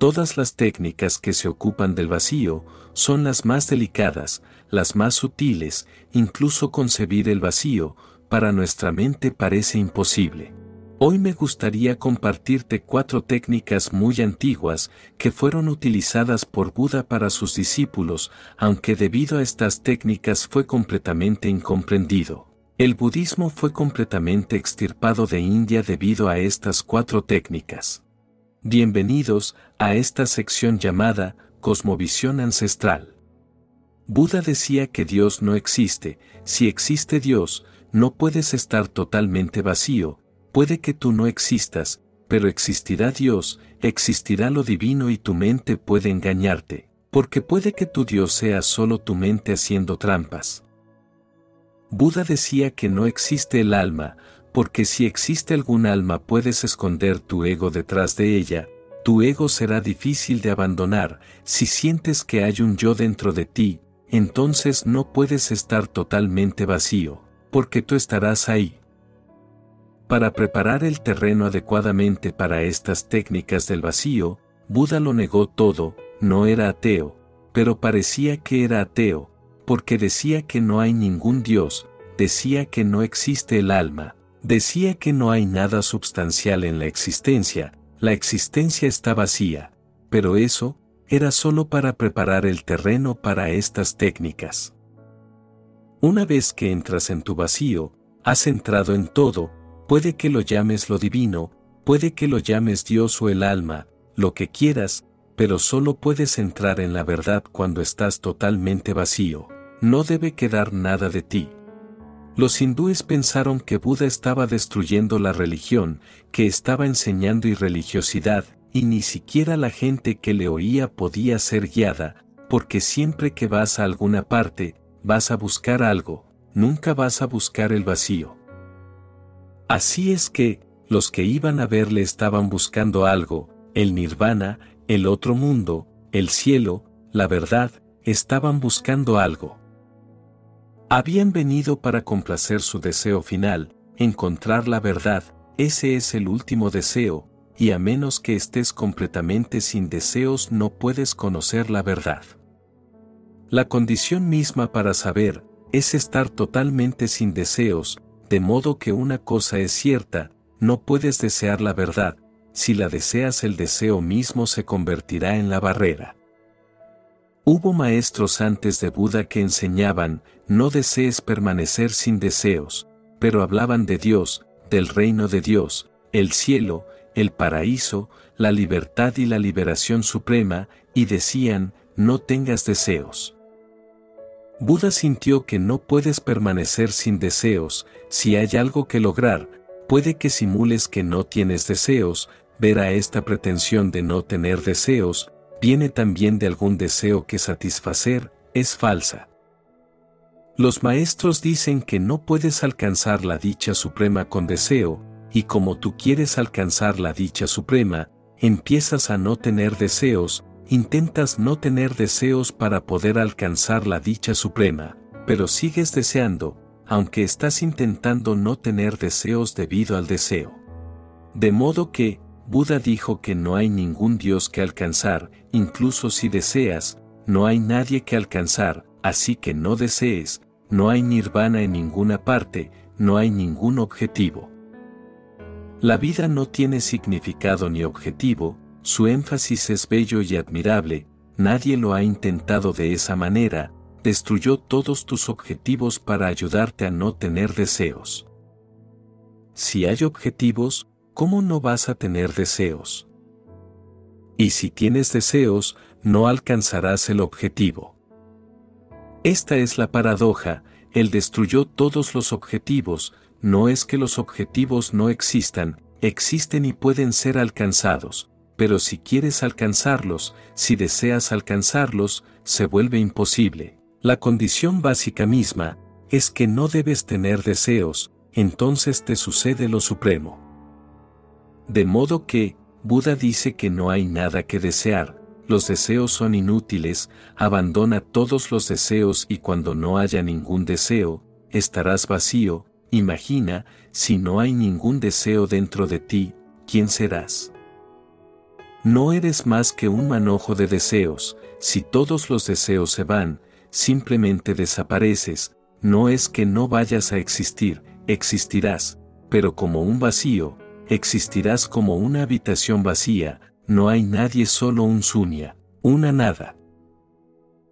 Todas las técnicas que se ocupan del vacío son las más delicadas, las más sutiles, incluso concebir el vacío, para nuestra mente parece imposible. Hoy me gustaría compartirte cuatro técnicas muy antiguas que fueron utilizadas por Buda para sus discípulos, aunque debido a estas técnicas fue completamente incomprendido. El budismo fue completamente extirpado de India debido a estas cuatro técnicas. Bienvenidos a esta sección llamada Cosmovisión Ancestral. Buda decía que Dios no existe, si existe Dios, no puedes estar totalmente vacío, puede que tú no existas, pero existirá Dios, existirá lo divino y tu mente puede engañarte, porque puede que tu Dios sea solo tu mente haciendo trampas. Buda decía que no existe el alma, porque si existe algún alma puedes esconder tu ego detrás de ella, tu ego será difícil de abandonar, si sientes que hay un yo dentro de ti, entonces no puedes estar totalmente vacío, porque tú estarás ahí. Para preparar el terreno adecuadamente para estas técnicas del vacío, Buda lo negó todo, no era ateo, pero parecía que era ateo, porque decía que no hay ningún Dios, decía que no existe el alma, decía que no hay nada sustancial en la existencia, la existencia está vacía, pero eso, era solo para preparar el terreno para estas técnicas. Una vez que entras en tu vacío, has entrado en todo, Puede que lo llames lo divino, puede que lo llames Dios o el alma, lo que quieras, pero solo puedes entrar en la verdad cuando estás totalmente vacío. No debe quedar nada de ti. Los hindúes pensaron que Buda estaba destruyendo la religión, que estaba enseñando irreligiosidad, y ni siquiera la gente que le oía podía ser guiada, porque siempre que vas a alguna parte, vas a buscar algo, nunca vas a buscar el vacío. Así es que, los que iban a verle estaban buscando algo, el nirvana, el otro mundo, el cielo, la verdad, estaban buscando algo. Habían venido para complacer su deseo final, encontrar la verdad, ese es el último deseo, y a menos que estés completamente sin deseos no puedes conocer la verdad. La condición misma para saber, es estar totalmente sin deseos, de modo que una cosa es cierta, no puedes desear la verdad, si la deseas el deseo mismo se convertirá en la barrera. Hubo maestros antes de Buda que enseñaban, no desees permanecer sin deseos, pero hablaban de Dios, del reino de Dios, el cielo, el paraíso, la libertad y la liberación suprema, y decían, no tengas deseos. Buda sintió que no puedes permanecer sin deseos, si hay algo que lograr, puede que simules que no tienes deseos, ver a esta pretensión de no tener deseos, viene también de algún deseo que satisfacer, es falsa. Los maestros dicen que no puedes alcanzar la dicha suprema con deseo, y como tú quieres alcanzar la dicha suprema, empiezas a no tener deseos, intentas no tener deseos para poder alcanzar la dicha suprema, pero sigues deseando, aunque estás intentando no tener deseos debido al deseo. De modo que, Buda dijo que no hay ningún Dios que alcanzar, incluso si deseas, no hay nadie que alcanzar, así que no desees, no hay nirvana en ninguna parte, no hay ningún objetivo. La vida no tiene significado ni objetivo, su énfasis es bello y admirable, nadie lo ha intentado de esa manera, destruyó todos tus objetivos para ayudarte a no tener deseos. Si hay objetivos, ¿cómo no vas a tener deseos? Y si tienes deseos, no alcanzarás el objetivo. Esta es la paradoja, él destruyó todos los objetivos, no es que los objetivos no existan, existen y pueden ser alcanzados, pero si quieres alcanzarlos, si deseas alcanzarlos, se vuelve imposible. La condición básica misma es que no debes tener deseos, entonces te sucede lo supremo. De modo que, Buda dice que no hay nada que desear, los deseos son inútiles, abandona todos los deseos y cuando no haya ningún deseo, estarás vacío, imagina, si no hay ningún deseo dentro de ti, ¿quién serás? No eres más que un manojo de deseos, si todos los deseos se van, simplemente desapareces, no es que no vayas a existir, existirás, pero como un vacío, existirás como una habitación vacía, no hay nadie solo un sunya, una nada.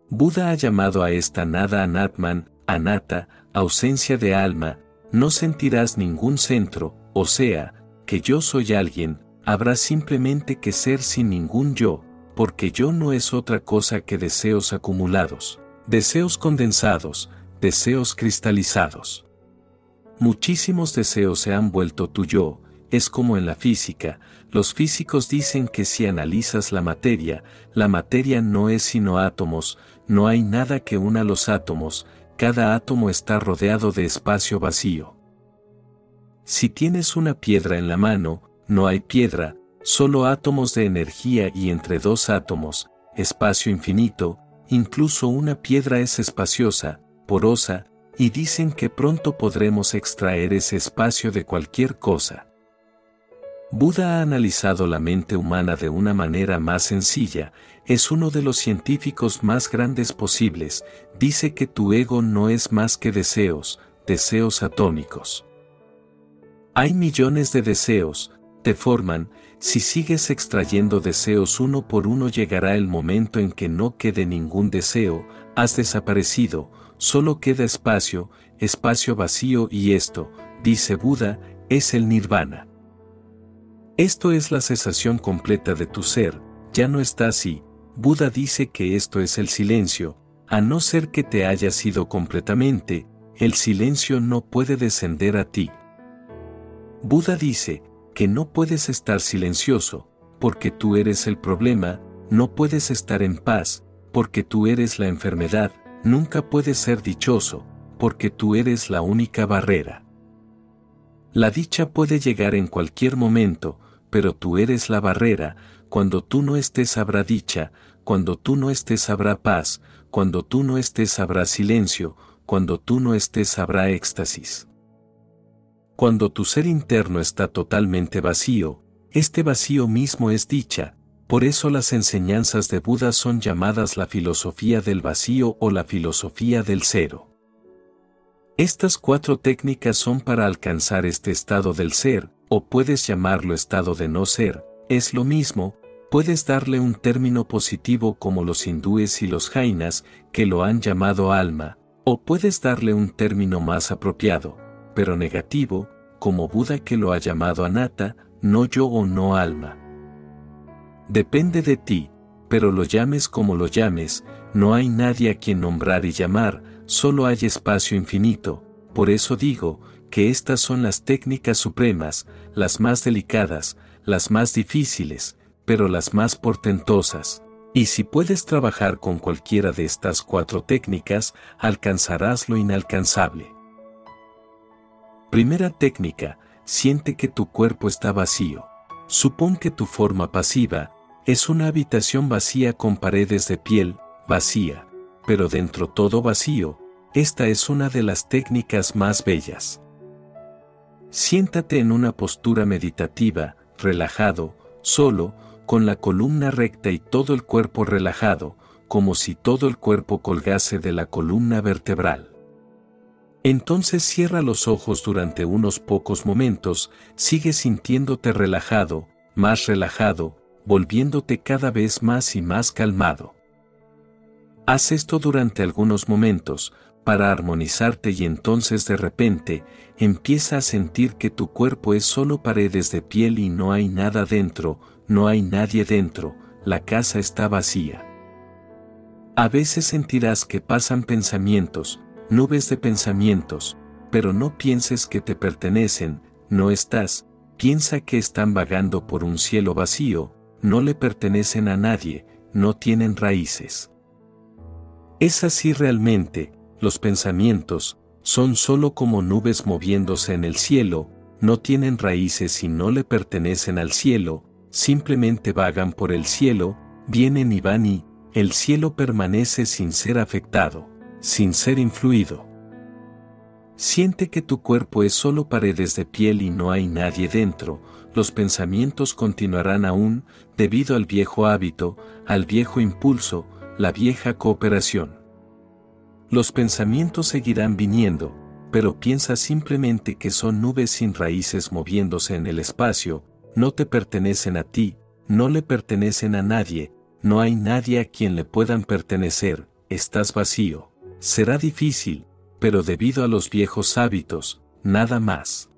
Buda ha llamado a esta nada anatman, anata, ausencia de alma, no sentirás ningún centro, o sea, que yo soy alguien, habrá simplemente que ser sin ningún yo, porque yo no es otra cosa que deseos acumulados, deseos condensados, deseos cristalizados. Muchísimos deseos se han vuelto tu yo, es como en la física, los físicos dicen que si analizas la materia, la materia no es sino átomos, no hay nada que una los átomos, cada átomo está rodeado de espacio vacío. Si tienes una piedra en la mano, no hay piedra, solo átomos de energía y entre dos átomos, espacio infinito, incluso una piedra es espaciosa, porosa, y dicen que pronto podremos extraer ese espacio de cualquier cosa. Buda ha analizado la mente humana de una manera más sencilla, es uno de los científicos más grandes posibles, dice que tu ego no es más que deseos, deseos atómicos. Hay millones de deseos, te forman, si sigues extrayendo deseos uno por uno llegará el momento en que no quede ningún deseo, has desaparecido, solo queda espacio, espacio vacío y esto, dice Buda, es el nirvana. Esto es la cesación completa de tu ser, ya no está así. Buda dice que esto es el silencio, a no ser que te hayas ido completamente, el silencio no puede descender a ti. Buda dice que no puedes estar silencioso, porque tú eres el problema, no puedes estar en paz, porque tú eres la enfermedad, nunca puedes ser dichoso, porque tú eres la única barrera. La dicha puede llegar en cualquier momento, pero tú eres la barrera, cuando tú no estés habrá dicha, cuando tú no estés habrá paz, cuando tú no estés habrá silencio, cuando tú no estés habrá éxtasis. Cuando tu ser interno está totalmente vacío, este vacío mismo es dicha, por eso las enseñanzas de Buda son llamadas la filosofía del vacío o la filosofía del cero. Estas cuatro técnicas son para alcanzar este estado del ser, o puedes llamarlo estado de no ser, es lo mismo, puedes darle un término positivo como los hindúes y los jainas, que lo han llamado alma, o puedes darle un término más apropiado, pero negativo, como Buda que lo ha llamado anatta, no yo o no alma. Depende de ti, pero lo llames como lo llames, no hay nadie a quien nombrar y llamar, solo hay espacio infinito, por eso digo, que estas son las técnicas supremas, las más delicadas, las más difíciles, pero las más portentosas. Y si puedes trabajar con cualquiera de estas cuatro técnicas, alcanzarás lo inalcanzable. Primera técnica, siente que tu cuerpo está vacío. Supón que tu forma pasiva es una habitación vacía con paredes de piel, vacía, pero dentro todo vacío, esta es una de las técnicas más bellas. Siéntate en una postura meditativa, relajado, solo, con la columna recta y todo el cuerpo relajado, como si todo el cuerpo colgase de la columna vertebral. Entonces cierra los ojos durante unos pocos momentos, sigue sintiéndote relajado, más relajado, volviéndote cada vez más y más calmado. Haz esto durante algunos momentos, para armonizarte y entonces de repente, empieza a sentir que tu cuerpo es solo paredes de piel y no hay nada dentro, no hay nadie dentro, la casa está vacía. A veces sentirás que pasan pensamientos, nubes de pensamientos, pero no pienses que te pertenecen, no estás, piensa que están vagando por un cielo vacío, no le pertenecen a nadie, no tienen raíces. Es así realmente, los pensamientos, son solo como nubes moviéndose en el cielo, no tienen raíces y no le pertenecen al cielo, simplemente vagan por el cielo, vienen y van y, el cielo permanece sin ser afectado, sin ser influido. Siente que tu cuerpo es solo paredes de piel y no hay nadie dentro, los pensamientos continuarán aún, debido al viejo hábito, al viejo impulso, la vieja cooperación. Los pensamientos seguirán viniendo, pero piensa simplemente que son nubes sin raíces moviéndose en el espacio, no te pertenecen a ti, no le pertenecen a nadie, no hay nadie a quien le puedan pertenecer, estás vacío. Será difícil, pero debido a los viejos hábitos, nada más.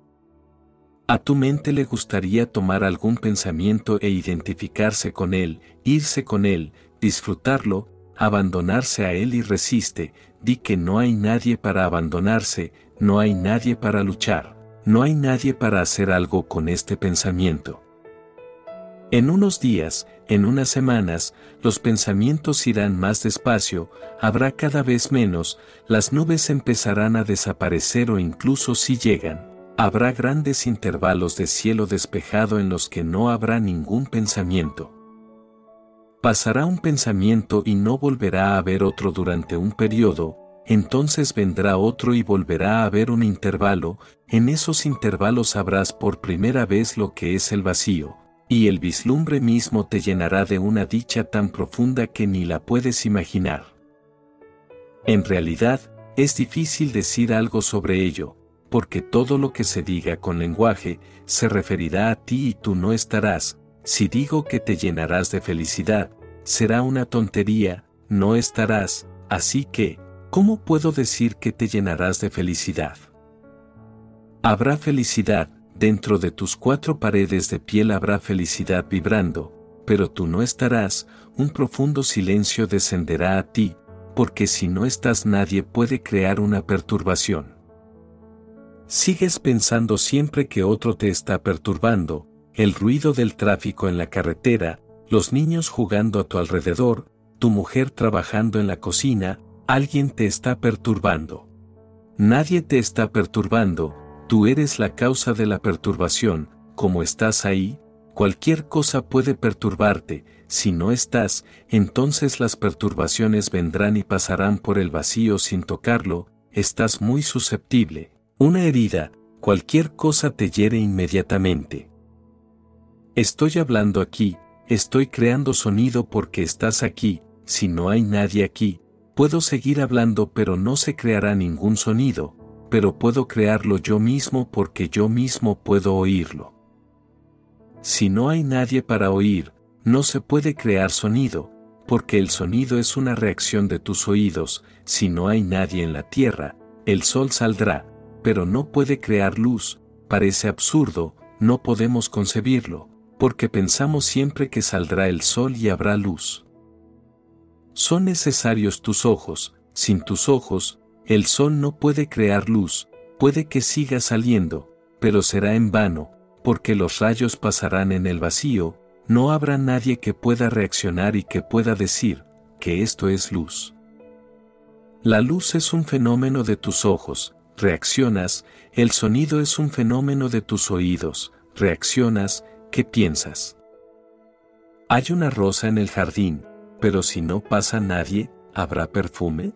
A tu mente le gustaría tomar algún pensamiento e identificarse con él, irse con él, disfrutarlo, abandonarse a él y resiste, di que no hay nadie para abandonarse, no hay nadie para luchar, no hay nadie para hacer algo con este pensamiento. En unos días, en unas semanas, los pensamientos irán más despacio, habrá cada vez menos, las nubes empezarán a desaparecer o incluso si llegan, habrá grandes intervalos de cielo despejado en los que no habrá ningún pensamiento. Pasará un pensamiento y no volverá a haber otro durante un periodo, entonces vendrá otro y volverá a haber un intervalo, en esos intervalos sabrás por primera vez lo que es el vacío, y el vislumbre mismo te llenará de una dicha tan profunda que ni la puedes imaginar. En realidad, es difícil decir algo sobre ello, porque todo lo que se diga con lenguaje se referirá a ti y tú no estarás, si digo que te llenarás de felicidad, será una tontería, no estarás, así que, ¿cómo puedo decir que te llenarás de felicidad? Habrá felicidad, dentro de tus cuatro paredes de piel habrá felicidad vibrando, pero tú no estarás, un profundo silencio descenderá a ti, porque si no estás nadie puede crear una perturbación. Sigues pensando siempre que otro te está perturbando, el ruido del tráfico en la carretera, los niños jugando a tu alrededor, tu mujer trabajando en la cocina, alguien te está perturbando. Nadie te está perturbando, Tú eres la causa de la perturbación, como estás ahí, cualquier cosa puede perturbarte, si no estás, entonces las perturbaciones vendrán y pasarán por el vacío sin tocarlo, estás muy susceptible. Una herida, cualquier cosa te hiere inmediatamente. Estoy hablando aquí, estoy creando sonido porque estás aquí, si no hay nadie aquí, puedo seguir hablando pero no se creará ningún sonido, pero puedo crearlo yo mismo porque yo mismo puedo oírlo. Si no hay nadie para oír, no se puede crear sonido, porque el sonido es una reacción de tus oídos, si no hay nadie en la tierra, el sol saldrá, pero no puede crear luz, parece absurdo, no podemos concebirlo, porque pensamos siempre que saldrá el sol y habrá luz. Son necesarios tus ojos, sin tus ojos, el sol no puede crear luz, puede que siga saliendo, pero será en vano, porque los rayos pasarán en el vacío, no habrá nadie que pueda reaccionar y que pueda decir, que esto es luz. La luz es un fenómeno de tus ojos, reaccionas, el sonido es un fenómeno de tus oídos, reaccionas, ¿qué piensas? Hay una rosa en el jardín, pero si no pasa nadie, ¿habrá perfume?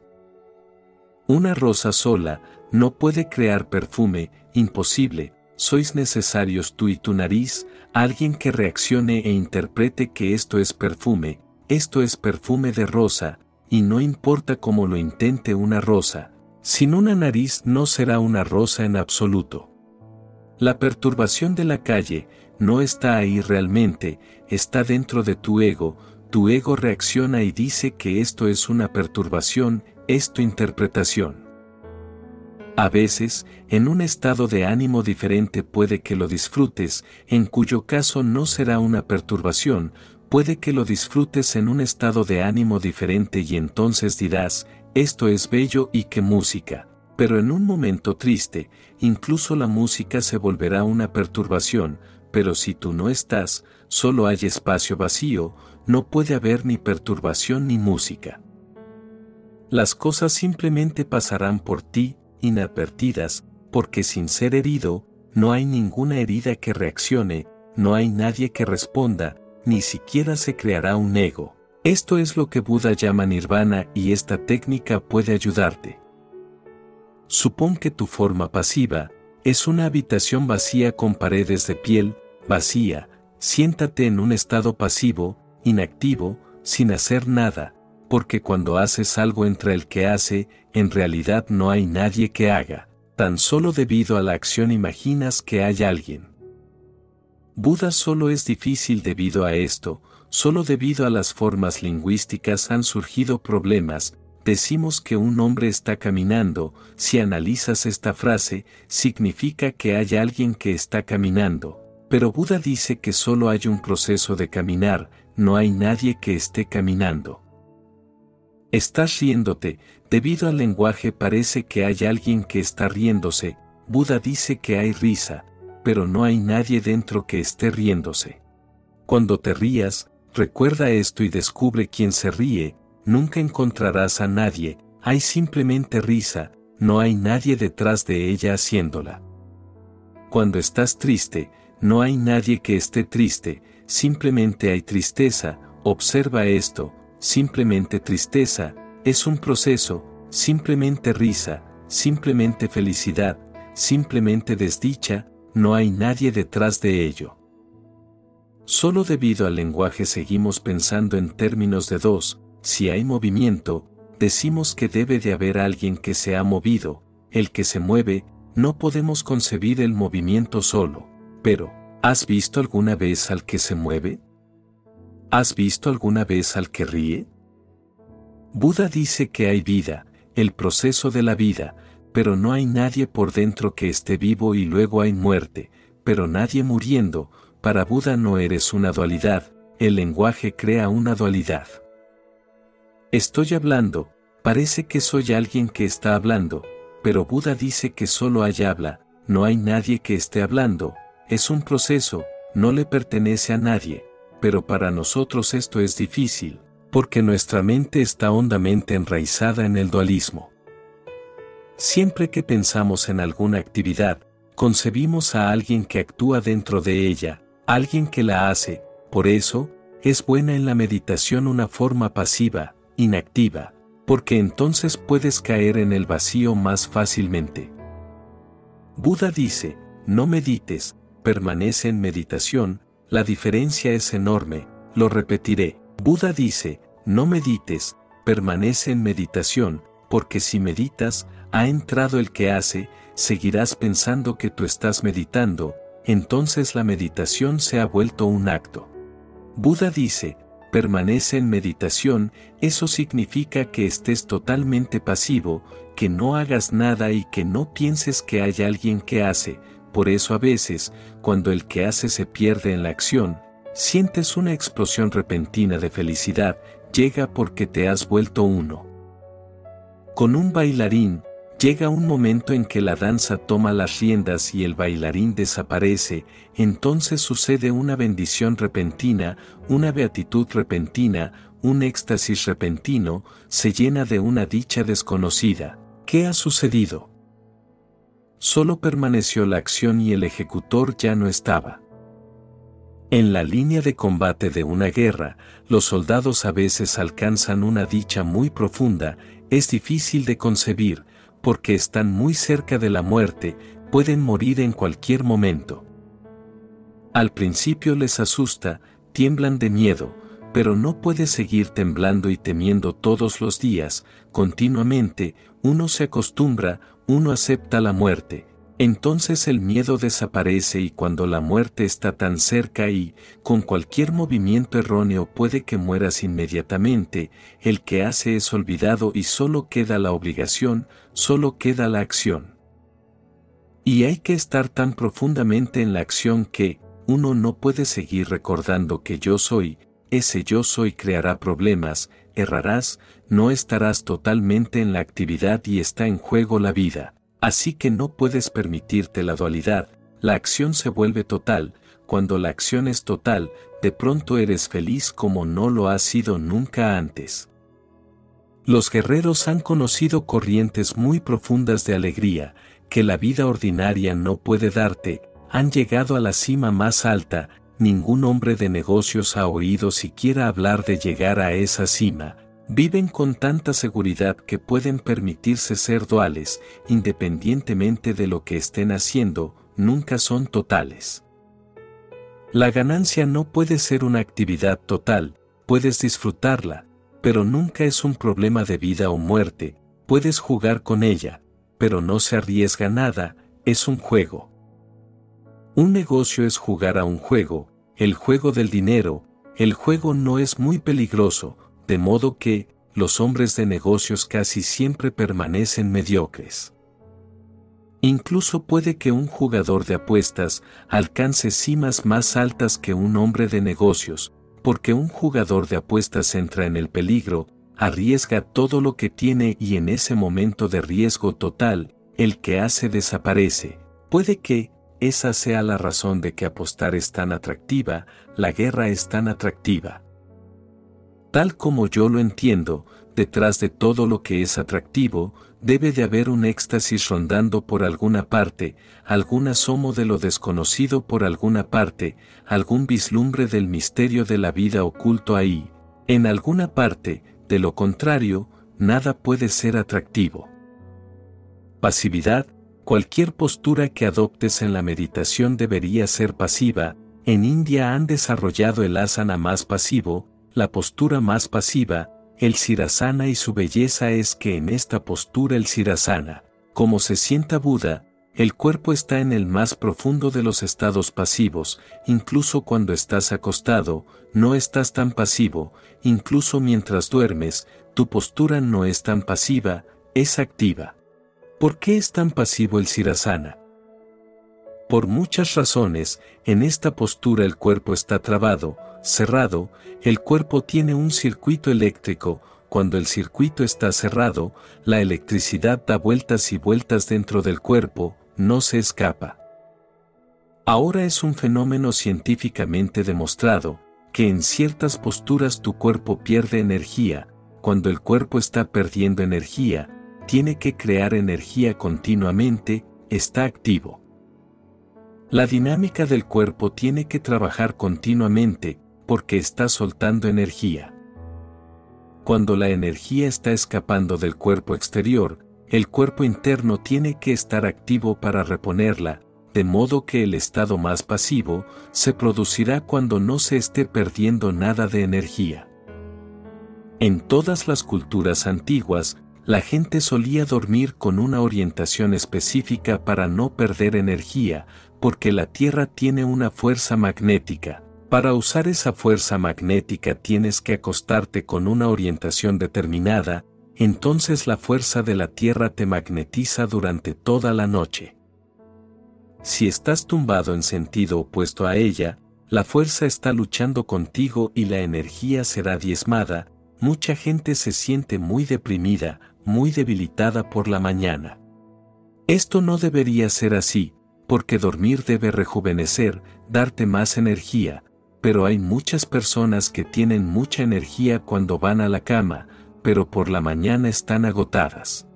Una rosa sola no puede crear perfume, imposible, sois necesarios tú y tu nariz, alguien que reaccione e interprete que esto es perfume, esto es perfume de rosa, y no importa cómo lo intente una rosa, sin una nariz no será una rosa en absoluto. La perturbación de la calle no está ahí realmente, está dentro de tu ego, tu ego reacciona y dice que esto es una perturbación, es tu interpretación. A veces, en un estado de ánimo diferente puede que lo disfrutes, en cuyo caso no será una perturbación, puede que lo disfrutes en un estado de ánimo diferente y entonces dirás, esto es bello y qué música. Pero en un momento triste, incluso la música se volverá una perturbación, pero si tú no estás, solo hay espacio vacío, no puede haber ni perturbación ni música. Las cosas simplemente pasarán por ti, inadvertidas, porque sin ser herido, no hay ninguna herida que reaccione, no hay nadie que responda, ni siquiera se creará un ego. Esto es lo que Buda llama nirvana y esta técnica puede ayudarte. supón que tu forma pasiva es una habitación vacía con paredes de piel, vacía, siéntate en un estado pasivo, inactivo, sin hacer nada, porque cuando haces algo entre el que hace, en realidad no hay nadie que haga, tan solo debido a la acción imaginas que hay alguien. Buda solo es difícil debido a esto, solo debido a las formas lingüísticas han surgido problemas, decimos que un hombre está caminando, si analizas esta frase, significa que hay alguien que está caminando, pero Buda dice que solo hay un proceso de caminar, no hay nadie que esté caminando. Estás riéndote, debido al lenguaje parece que hay alguien que está riéndose, Buda dice que hay risa, pero no hay nadie dentro que esté riéndose. Cuando te rías, recuerda esto y descubre quién se ríe, nunca encontrarás a nadie, hay simplemente risa, no hay nadie detrás de ella haciéndola. Cuando estás triste, no hay nadie que esté triste, simplemente hay tristeza, observa esto, simplemente tristeza, es un proceso, simplemente risa, simplemente felicidad, simplemente desdicha, no hay nadie detrás de ello. Solo debido al lenguaje seguimos pensando en términos de dos, si hay movimiento, decimos que debe de haber alguien que se ha movido, el que se mueve, no podemos concebir el movimiento solo, pero, ¿has visto alguna vez al que se mueve? ¿Has visto alguna vez al que ríe? Buda dice que hay vida, el proceso de la vida, pero no hay nadie por dentro que esté vivo y luego hay muerte, pero nadie muriendo, para Buda no eres una dualidad, el lenguaje crea una dualidad. Estoy hablando, parece que soy alguien que está hablando, pero Buda dice que solo hay habla, no hay nadie que esté hablando, es un proceso, no le pertenece a nadie, pero para nosotros esto es difícil, porque nuestra mente está hondamente enraizada en el dualismo. Siempre que pensamos en alguna actividad, concebimos a alguien que actúa dentro de ella, alguien que la hace, por eso, es buena en la meditación una forma pasiva, inactiva, porque entonces puedes caer en el vacío más fácilmente. Buda dice, no medites, permanece en meditación, la diferencia es enorme, lo repetiré. Buda dice, no medites, permanece en meditación, porque si meditas, ha entrado el que hace, seguirás pensando que tú estás meditando, entonces la meditación se ha vuelto un acto. Buda dice, permanece en meditación, eso significa que estés totalmente pasivo, que no hagas nada y que no pienses que hay alguien que hace, por eso a veces, cuando el que hace se pierde en la acción, sientes una explosión repentina de felicidad, llega porque te has vuelto uno. Con un bailarín, Llega un momento en que la danza toma las riendas y el bailarín desaparece, entonces sucede una bendición repentina, una beatitud repentina, un éxtasis repentino, se llena de una dicha desconocida. ¿Qué ha sucedido? Solo permaneció la acción y el ejecutor ya no estaba. En la línea de combate de una guerra, los soldados a veces alcanzan una dicha muy profunda, es difícil de concebir, porque están muy cerca de la muerte, pueden morir en cualquier momento. Al principio les asusta, tiemblan de miedo, pero no puede seguir temblando y temiendo todos los días, continuamente, uno se acostumbra, uno acepta la muerte, entonces el miedo desaparece y cuando la muerte está tan cerca y, con cualquier movimiento erróneo puede que mueras inmediatamente, el que hace es olvidado y solo queda la obligación, solo queda la acción. Y hay que estar tan profundamente en la acción que, uno no puede seguir recordando que yo soy, ese yo soy creará problemas, errarás, no estarás totalmente en la actividad y está en juego la vida. Así que no puedes permitirte la dualidad, la acción se vuelve total, cuando la acción es total, de pronto eres feliz como no lo has sido nunca antes. Los guerreros han conocido corrientes muy profundas de alegría, que la vida ordinaria no puede darte, han llegado a la cima más alta, ningún hombre de negocios ha oído siquiera hablar de llegar a esa cima, Viven con tanta seguridad que pueden permitirse ser duales, independientemente de lo que estén haciendo, nunca son totales. La ganancia no puede ser una actividad total, puedes disfrutarla, pero nunca es un problema de vida o muerte, puedes jugar con ella, pero no se arriesga nada, es un juego. Un negocio es jugar a un juego, el juego del dinero, el juego no es muy peligroso, de modo que, los hombres de negocios casi siempre permanecen mediocres. Incluso puede que un jugador de apuestas alcance cimas más altas que un hombre de negocios, porque un jugador de apuestas entra en el peligro, arriesga todo lo que tiene y en ese momento de riesgo total, el que hace desaparece. Puede que, esa sea la razón de que apostar es tan atractiva, la guerra es tan atractiva. Tal como yo lo entiendo, detrás de todo lo que es atractivo, debe de haber un éxtasis rondando por alguna parte, algún asomo de lo desconocido por alguna parte, algún vislumbre del misterio de la vida oculto ahí, en alguna parte, de lo contrario, nada puede ser atractivo. Pasividad, cualquier postura que adoptes en la meditación debería ser pasiva, en India han desarrollado el asana más pasivo, la postura más pasiva, el sirasana y su belleza es que en esta postura el sirasana, como se sienta Buda, el cuerpo está en el más profundo de los estados pasivos, incluso cuando estás acostado, no estás tan pasivo, incluso mientras duermes, tu postura no es tan pasiva, es activa. ¿Por qué es tan pasivo el sirasana? Por muchas razones, en esta postura el cuerpo está trabado, cerrado, el cuerpo tiene un circuito eléctrico, cuando el circuito está cerrado, la electricidad da vueltas y vueltas dentro del cuerpo, no se escapa. Ahora es un fenómeno científicamente demostrado, que en ciertas posturas tu cuerpo pierde energía, cuando el cuerpo está perdiendo energía, tiene que crear energía continuamente, está activo. La dinámica del cuerpo tiene que trabajar continuamente, porque está soltando energía. Cuando la energía está escapando del cuerpo exterior, el cuerpo interno tiene que estar activo para reponerla, de modo que el estado más pasivo se producirá cuando no se esté perdiendo nada de energía. En todas las culturas antiguas, la gente solía dormir con una orientación específica para no perder energía, porque la Tierra tiene una fuerza magnética. Para usar esa fuerza magnética tienes que acostarte con una orientación determinada, entonces la fuerza de la Tierra te magnetiza durante toda la noche. Si estás tumbado en sentido opuesto a ella, la fuerza está luchando contigo y la energía será diezmada, mucha gente se siente muy deprimida, muy debilitada por la mañana. Esto no debería ser así, porque dormir debe rejuvenecer, darte más energía, pero hay muchas personas que tienen mucha energía cuando van a la cama, pero por la mañana están agotadas.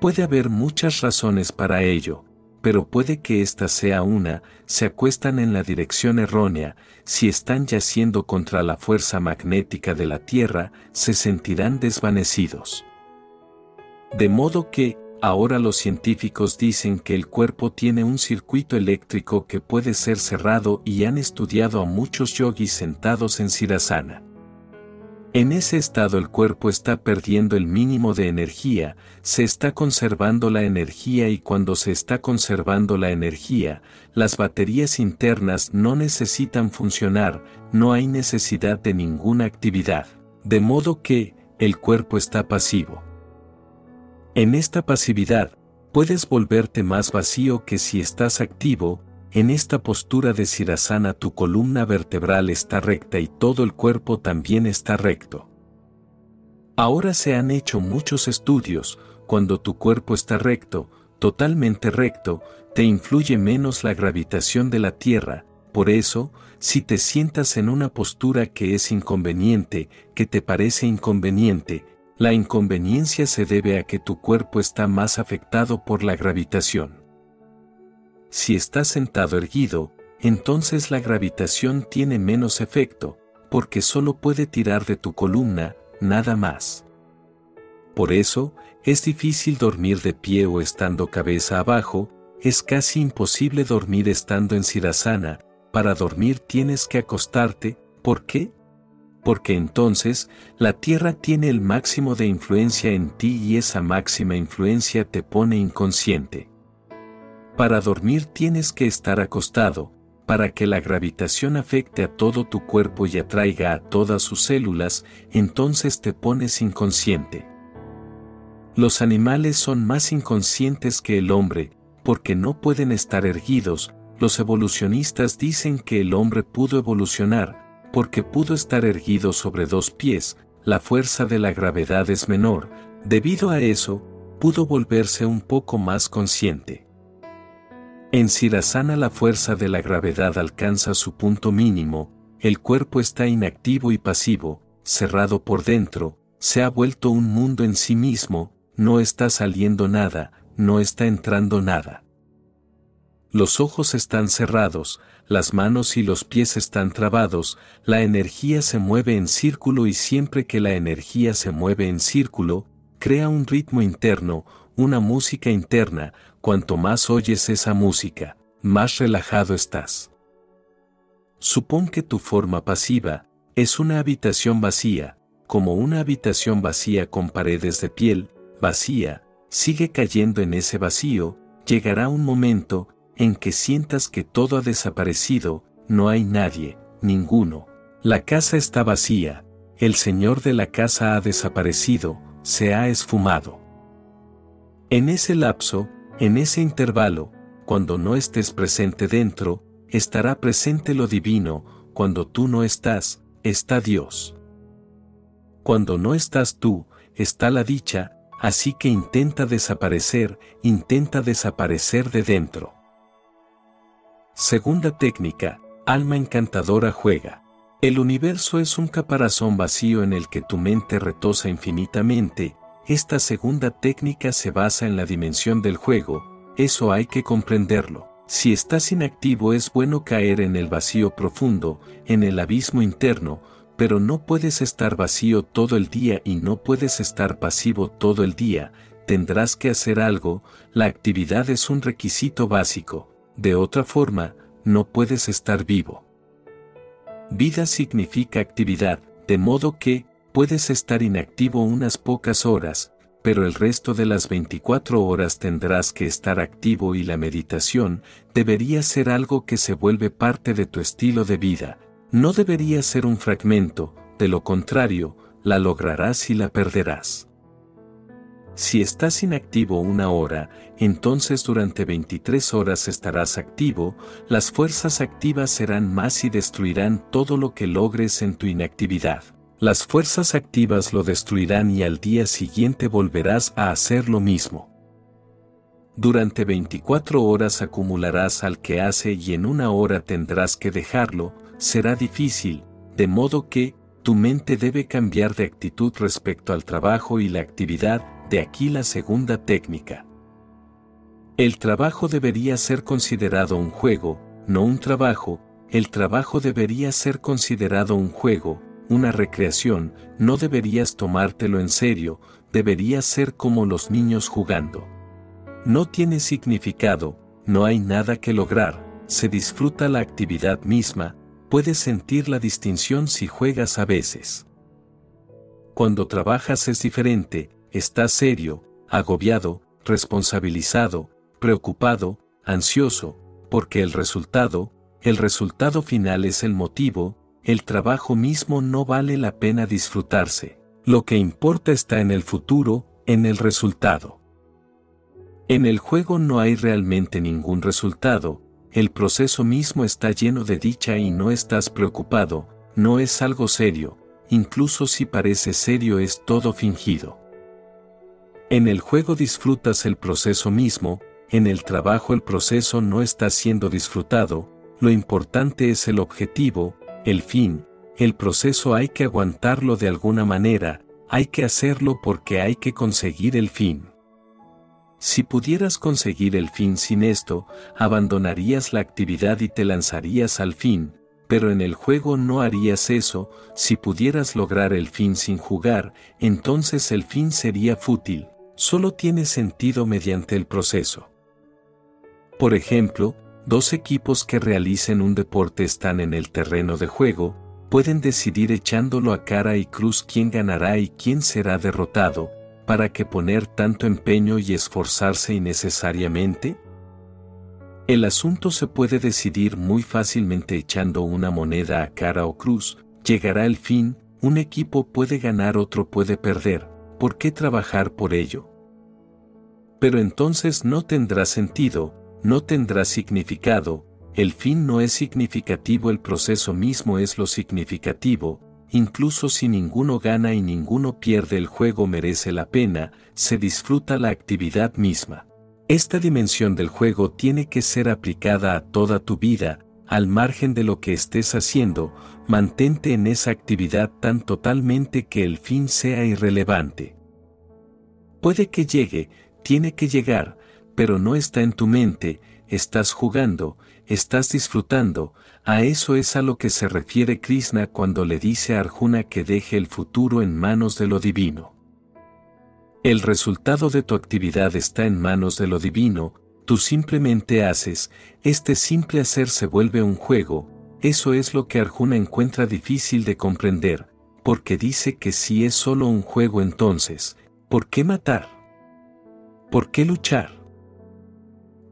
Puede haber muchas razones para ello, pero puede que esta sea una, se acuestan en la dirección errónea, si están yaciendo contra la fuerza magnética de la Tierra, se sentirán desvanecidos. De modo que, ahora los científicos dicen que el cuerpo tiene un circuito eléctrico que puede ser cerrado y han estudiado a muchos yogis sentados en Sirasana. En ese estado el cuerpo está perdiendo el mínimo de energía, se está conservando la energía y cuando se está conservando la energía, las baterías internas no necesitan funcionar, no hay necesidad de ninguna actividad, de modo que, el cuerpo está pasivo. En esta pasividad, puedes volverte más vacío que si estás activo, en esta postura de Sirasana tu columna vertebral está recta y todo el cuerpo también está recto. Ahora se han hecho muchos estudios, cuando tu cuerpo está recto, totalmente recto, te influye menos la gravitación de la Tierra, por eso, si te sientas en una postura que es inconveniente, que te parece inconveniente, la inconveniencia se debe a que tu cuerpo está más afectado por la gravitación. Si estás sentado erguido, entonces la gravitación tiene menos efecto, porque solo puede tirar de tu columna, nada más. Por eso, es difícil dormir de pie o estando cabeza abajo, es casi imposible dormir estando en Sirasana, para dormir tienes que acostarte, ¿por qué? Porque entonces, la tierra tiene el máximo de influencia en ti y esa máxima influencia te pone inconsciente. Para dormir tienes que estar acostado, para que la gravitación afecte a todo tu cuerpo y atraiga a todas sus células, entonces te pones inconsciente. Los animales son más inconscientes que el hombre, porque no pueden estar erguidos, los evolucionistas dicen que el hombre pudo evolucionar, porque pudo estar erguido sobre dos pies, la fuerza de la gravedad es menor, debido a eso, pudo volverse un poco más consciente. En Sirasana la fuerza de la gravedad alcanza su punto mínimo, el cuerpo está inactivo y pasivo, cerrado por dentro, se ha vuelto un mundo en sí mismo, no está saliendo nada, no está entrando nada. Los ojos están cerrados, las manos y los pies están trabados, la energía se mueve en círculo y siempre que la energía se mueve en círculo, crea un ritmo interno, una música interna, cuanto más oyes esa música, más relajado estás. Supón que tu forma pasiva es una habitación vacía, como una habitación vacía con paredes de piel, vacía, sigue cayendo en ese vacío, llegará un momento en que sientas que todo ha desaparecido, no hay nadie, ninguno. La casa está vacía, el señor de la casa ha desaparecido, se ha esfumado. En ese lapso, en ese intervalo, cuando no estés presente dentro, estará presente lo divino, cuando tú no estás, está Dios. Cuando no estás tú, está la dicha, así que intenta desaparecer, intenta desaparecer de dentro. Segunda técnica, alma encantadora juega. El universo es un caparazón vacío en el que tu mente retosa infinitamente, esta segunda técnica se basa en la dimensión del juego, eso hay que comprenderlo. Si estás inactivo es bueno caer en el vacío profundo, en el abismo interno, pero no puedes estar vacío todo el día y no puedes estar pasivo todo el día, tendrás que hacer algo, la actividad es un requisito básico, de otra forma, no puedes estar vivo. Vida significa actividad, de modo que, puedes estar inactivo unas pocas horas, pero el resto de las 24 horas tendrás que estar activo y la meditación debería ser algo que se vuelve parte de tu estilo de vida, no debería ser un fragmento, de lo contrario, la lograrás y la perderás. Si estás inactivo una hora, entonces durante 23 horas estarás activo, las fuerzas activas serán más y destruirán todo lo que logres en tu inactividad las fuerzas activas lo destruirán y al día siguiente volverás a hacer lo mismo. Durante 24 horas acumularás al que hace y en una hora tendrás que dejarlo, será difícil, de modo que, tu mente debe cambiar de actitud respecto al trabajo y la actividad, de aquí la segunda técnica. El trabajo debería ser considerado un juego, no un trabajo, el trabajo debería ser considerado un juego, una recreación, no deberías tomártelo en serio, deberías ser como los niños jugando. No tiene significado, no hay nada que lograr, se disfruta la actividad misma, puedes sentir la distinción si juegas a veces. Cuando trabajas es diferente, estás serio, agobiado, responsabilizado, preocupado, ansioso, porque el resultado, el resultado final es el motivo, el trabajo mismo no vale la pena disfrutarse. Lo que importa está en el futuro, en el resultado. En el juego no hay realmente ningún resultado, el proceso mismo está lleno de dicha y no estás preocupado, no es algo serio, incluso si parece serio es todo fingido. En el juego disfrutas el proceso mismo, en el trabajo el proceso no está siendo disfrutado, lo importante es el objetivo, el fin, el proceso hay que aguantarlo de alguna manera, hay que hacerlo porque hay que conseguir el fin. Si pudieras conseguir el fin sin esto, abandonarías la actividad y te lanzarías al fin, pero en el juego no harías eso, si pudieras lograr el fin sin jugar, entonces el fin sería fútil, solo tiene sentido mediante el proceso. Por ejemplo, dos equipos que realicen un deporte están en el terreno de juego, pueden decidir echándolo a cara y cruz quién ganará y quién será derrotado, para que poner tanto empeño y esforzarse innecesariamente? El asunto se puede decidir muy fácilmente echando una moneda a cara o cruz, llegará el fin, un equipo puede ganar otro puede perder, ¿por qué trabajar por ello? Pero entonces no tendrá sentido, no tendrá significado, el fin no es significativo, el proceso mismo es lo significativo, incluso si ninguno gana y ninguno pierde el juego merece la pena, se disfruta la actividad misma. Esta dimensión del juego tiene que ser aplicada a toda tu vida, al margen de lo que estés haciendo, mantente en esa actividad tan totalmente que el fin sea irrelevante. Puede que llegue, tiene que llegar, pero no está en tu mente, estás jugando, estás disfrutando, a eso es a lo que se refiere Krishna cuando le dice a Arjuna que deje el futuro en manos de lo divino. El resultado de tu actividad está en manos de lo divino, tú simplemente haces, este simple hacer se vuelve un juego, eso es lo que Arjuna encuentra difícil de comprender, porque dice que si es solo un juego entonces, ¿por qué matar? ¿Por qué luchar?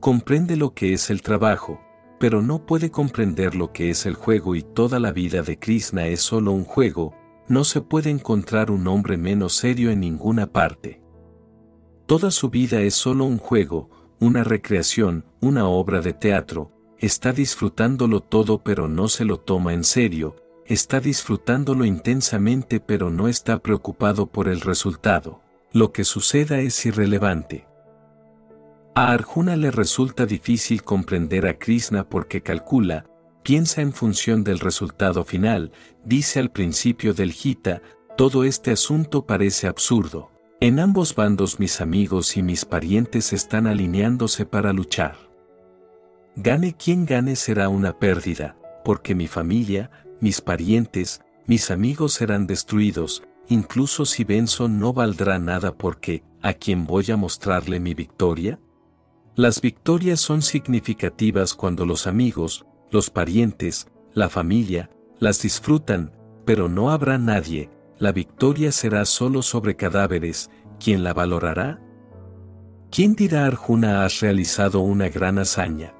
Comprende lo que es el trabajo, pero no puede comprender lo que es el juego y toda la vida de Krishna es solo un juego, no se puede encontrar un hombre menos serio en ninguna parte. Toda su vida es solo un juego, una recreación, una obra de teatro, está disfrutándolo todo pero no se lo toma en serio, está disfrutándolo intensamente pero no está preocupado por el resultado. Lo que suceda es irrelevante. A Arjuna le resulta difícil comprender a Krishna porque calcula, piensa en función del resultado final, dice al principio del Gita, todo este asunto parece absurdo. En ambos bandos mis amigos y mis parientes están alineándose para luchar. Gane quien gane será una pérdida, porque mi familia, mis parientes, mis amigos serán destruidos, incluso si Benson no valdrá nada porque, ¿a quién voy a mostrarle mi victoria? Las victorias son significativas cuando los amigos, los parientes, la familia, las disfrutan, pero no habrá nadie, la victoria será solo sobre cadáveres, ¿quién la valorará? ¿Quién dirá Arjuna has realizado una gran hazaña?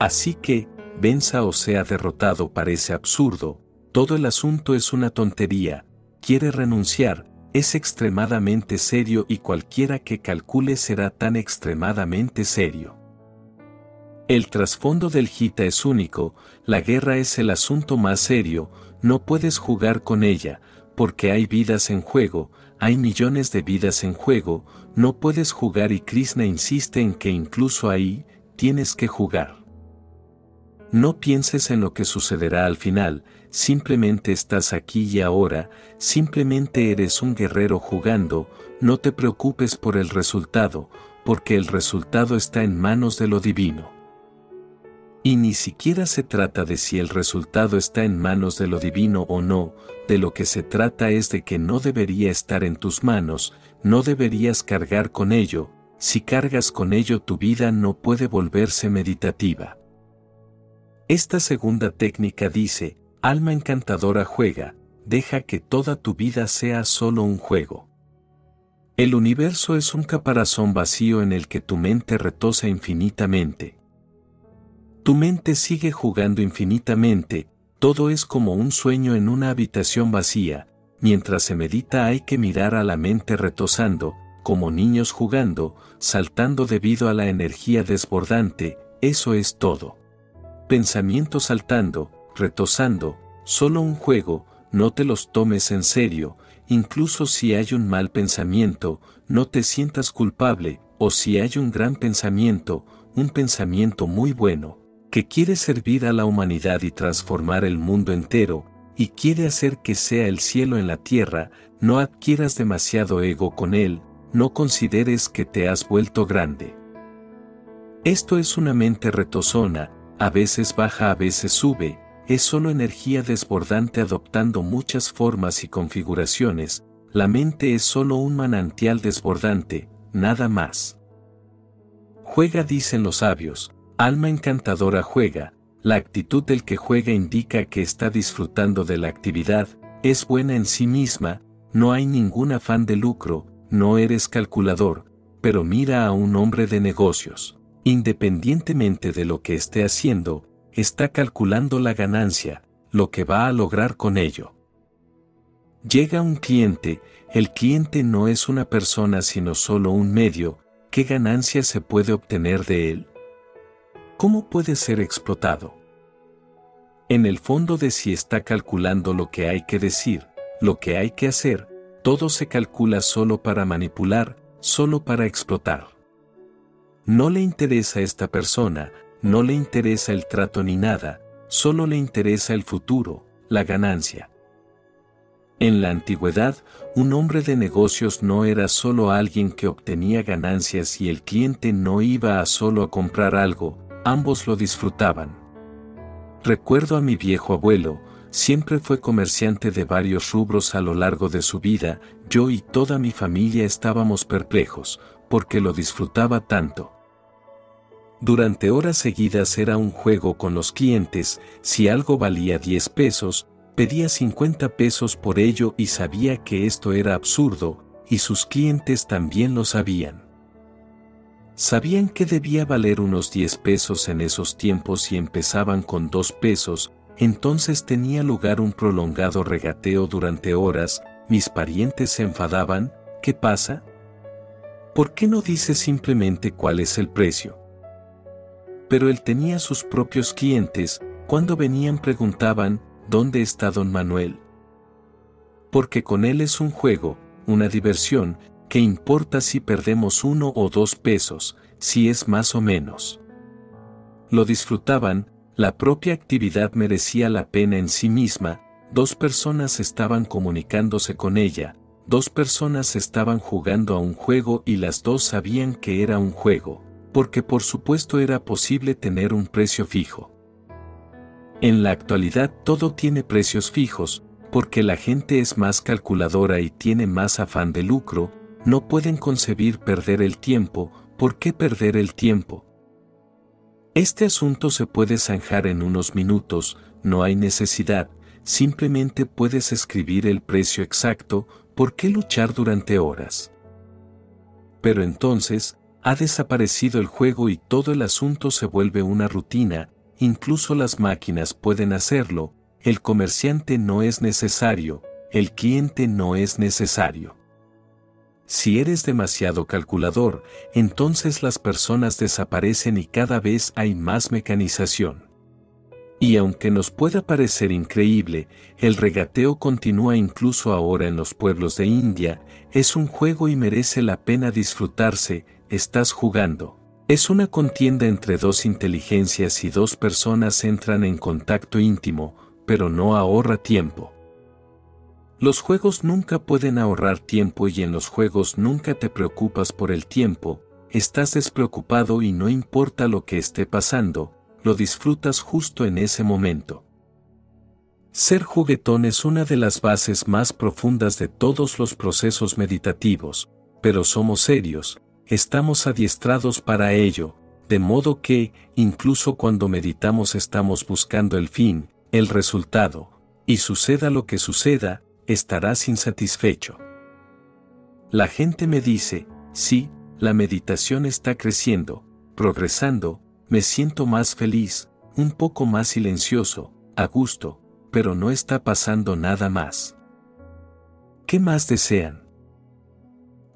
Así que, venza o sea derrotado parece absurdo, todo el asunto es una tontería, quiere renunciar, es extremadamente serio y cualquiera que calcule será tan extremadamente serio. El trasfondo del Gita es único, la guerra es el asunto más serio, no puedes jugar con ella, porque hay vidas en juego, hay millones de vidas en juego, no puedes jugar y Krishna insiste en que incluso ahí, tienes que jugar. No pienses en lo que sucederá al final, simplemente estás aquí y ahora, simplemente eres un guerrero jugando, no te preocupes por el resultado, porque el resultado está en manos de lo divino. Y ni siquiera se trata de si el resultado está en manos de lo divino o no, de lo que se trata es de que no debería estar en tus manos, no deberías cargar con ello, si cargas con ello tu vida no puede volverse meditativa. Esta segunda técnica dice, alma encantadora juega, deja que toda tu vida sea solo un juego. El universo es un caparazón vacío en el que tu mente retosa infinitamente. Tu mente sigue jugando infinitamente, todo es como un sueño en una habitación vacía, mientras se medita hay que mirar a la mente retosando, como niños jugando, saltando debido a la energía desbordante, eso es todo. Pensamiento saltando, retosando, solo un juego, no te los tomes en serio, incluso si hay un mal pensamiento, no te sientas culpable, o si hay un gran pensamiento, un pensamiento muy bueno, que quiere servir a la humanidad y transformar el mundo entero, y quiere hacer que sea el cielo en la tierra, no adquieras demasiado ego con él, no consideres que te has vuelto grande. Esto es una mente retozona, a veces baja, a veces sube, es solo energía desbordante adoptando muchas formas y configuraciones, la mente es solo un manantial desbordante, nada más. Juega dicen los sabios, alma encantadora juega, la actitud del que juega indica que está disfrutando de la actividad, es buena en sí misma, no hay ningún afán de lucro, no eres calculador, pero mira a un hombre de negocios. Independientemente de lo que esté haciendo, está calculando la ganancia, lo que va a lograr con ello. Llega un cliente, el cliente no es una persona sino solo un medio, ¿qué ganancia se puede obtener de él? ¿Cómo puede ser explotado? En el fondo de si está calculando lo que hay que decir, lo que hay que hacer, todo se calcula solo para manipular, solo para explotar. No le interesa esta persona, no le interesa el trato ni nada, solo le interesa el futuro, la ganancia. En la antigüedad, un hombre de negocios no era solo alguien que obtenía ganancias y el cliente no iba a solo a comprar algo, ambos lo disfrutaban. Recuerdo a mi viejo abuelo, siempre fue comerciante de varios rubros a lo largo de su vida, yo y toda mi familia estábamos perplejos, porque lo disfrutaba tanto. Durante horas seguidas era un juego con los clientes, si algo valía 10 pesos, pedía 50 pesos por ello y sabía que esto era absurdo, y sus clientes también lo sabían. Sabían que debía valer unos 10 pesos en esos tiempos y empezaban con 2 pesos, entonces tenía lugar un prolongado regateo durante horas, mis parientes se enfadaban, ¿qué pasa? ¿Por qué no dice simplemente cuál es el precio? Pero él tenía sus propios clientes, cuando venían preguntaban, ¿dónde está don Manuel? Porque con él es un juego, una diversión, que importa si perdemos uno o dos pesos, si es más o menos. Lo disfrutaban, la propia actividad merecía la pena en sí misma, dos personas estaban comunicándose con ella, dos personas estaban jugando a un juego y las dos sabían que era un juego, porque por supuesto era posible tener un precio fijo. En la actualidad todo tiene precios fijos, porque la gente es más calculadora y tiene más afán de lucro, no pueden concebir perder el tiempo, ¿por qué perder el tiempo? Este asunto se puede zanjar en unos minutos, no hay necesidad, simplemente puedes escribir el precio exacto, ¿por qué luchar durante horas? Pero entonces, ha desaparecido el juego y todo el asunto se vuelve una rutina, incluso las máquinas pueden hacerlo, el comerciante no es necesario, el cliente no es necesario. Si eres demasiado calculador, entonces las personas desaparecen y cada vez hay más mecanización. Y aunque nos pueda parecer increíble, el regateo continúa incluso ahora en los pueblos de India, es un juego y merece la pena disfrutarse, estás jugando. Es una contienda entre dos inteligencias y dos personas entran en contacto íntimo, pero no ahorra tiempo. Los juegos nunca pueden ahorrar tiempo y en los juegos nunca te preocupas por el tiempo, estás despreocupado y no importa lo que esté pasando, lo disfrutas justo en ese momento. Ser juguetón es una de las bases más profundas de todos los procesos meditativos, pero somos serios, estamos adiestrados para ello, de modo que, incluso cuando meditamos estamos buscando el fin, el resultado, y suceda lo que suceda, estarás insatisfecho. La gente me dice, sí, la meditación está creciendo, progresando, me siento más feliz, un poco más silencioso, a gusto, pero no está pasando nada más. ¿Qué más desean?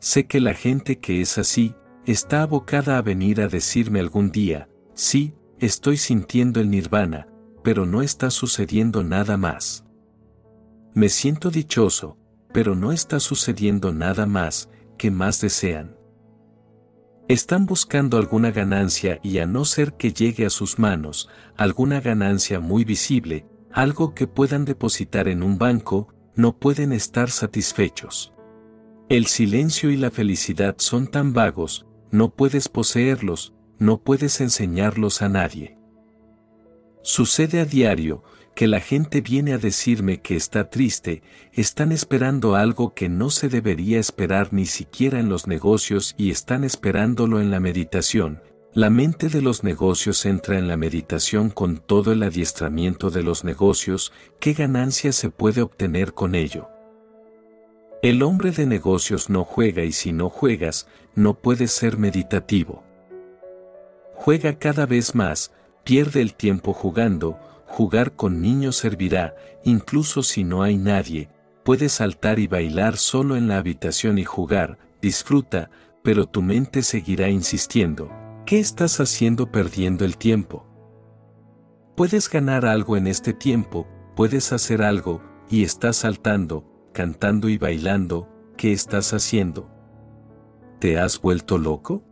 Sé que la gente que es así, está abocada a venir a decirme algún día, sí, estoy sintiendo el nirvana, pero no está sucediendo nada más. Me siento dichoso, pero no está sucediendo nada más, que más desean. Están buscando alguna ganancia y a no ser que llegue a sus manos, alguna ganancia muy visible, algo que puedan depositar en un banco, no pueden estar satisfechos. El silencio y la felicidad son tan vagos, no puedes poseerlos, no puedes enseñarlos a nadie. Sucede a diario, que la gente viene a decirme que está triste, están esperando algo que no se debería esperar ni siquiera en los negocios y están esperándolo en la meditación. La mente de los negocios entra en la meditación con todo el adiestramiento de los negocios, ¿qué ganancia se puede obtener con ello? El hombre de negocios no juega y si no juegas, no puedes ser meditativo. Juega cada vez más, pierde el tiempo jugando, Jugar con niños servirá, incluso si no hay nadie, puedes saltar y bailar solo en la habitación y jugar, disfruta, pero tu mente seguirá insistiendo. ¿Qué estás haciendo perdiendo el tiempo? Puedes ganar algo en este tiempo, puedes hacer algo, y estás saltando, cantando y bailando, ¿qué estás haciendo? ¿Te has vuelto loco?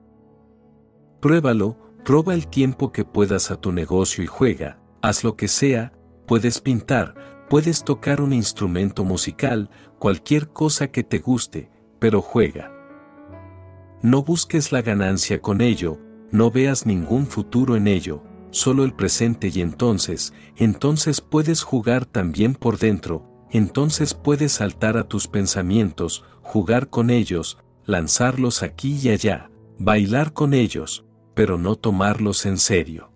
Pruébalo, roba el tiempo que puedas a tu negocio y juega, haz lo que sea, puedes pintar, puedes tocar un instrumento musical, cualquier cosa que te guste, pero juega. No busques la ganancia con ello, no veas ningún futuro en ello, solo el presente y entonces, entonces puedes jugar también por dentro, entonces puedes saltar a tus pensamientos, jugar con ellos, lanzarlos aquí y allá, bailar con ellos, pero no tomarlos en serio.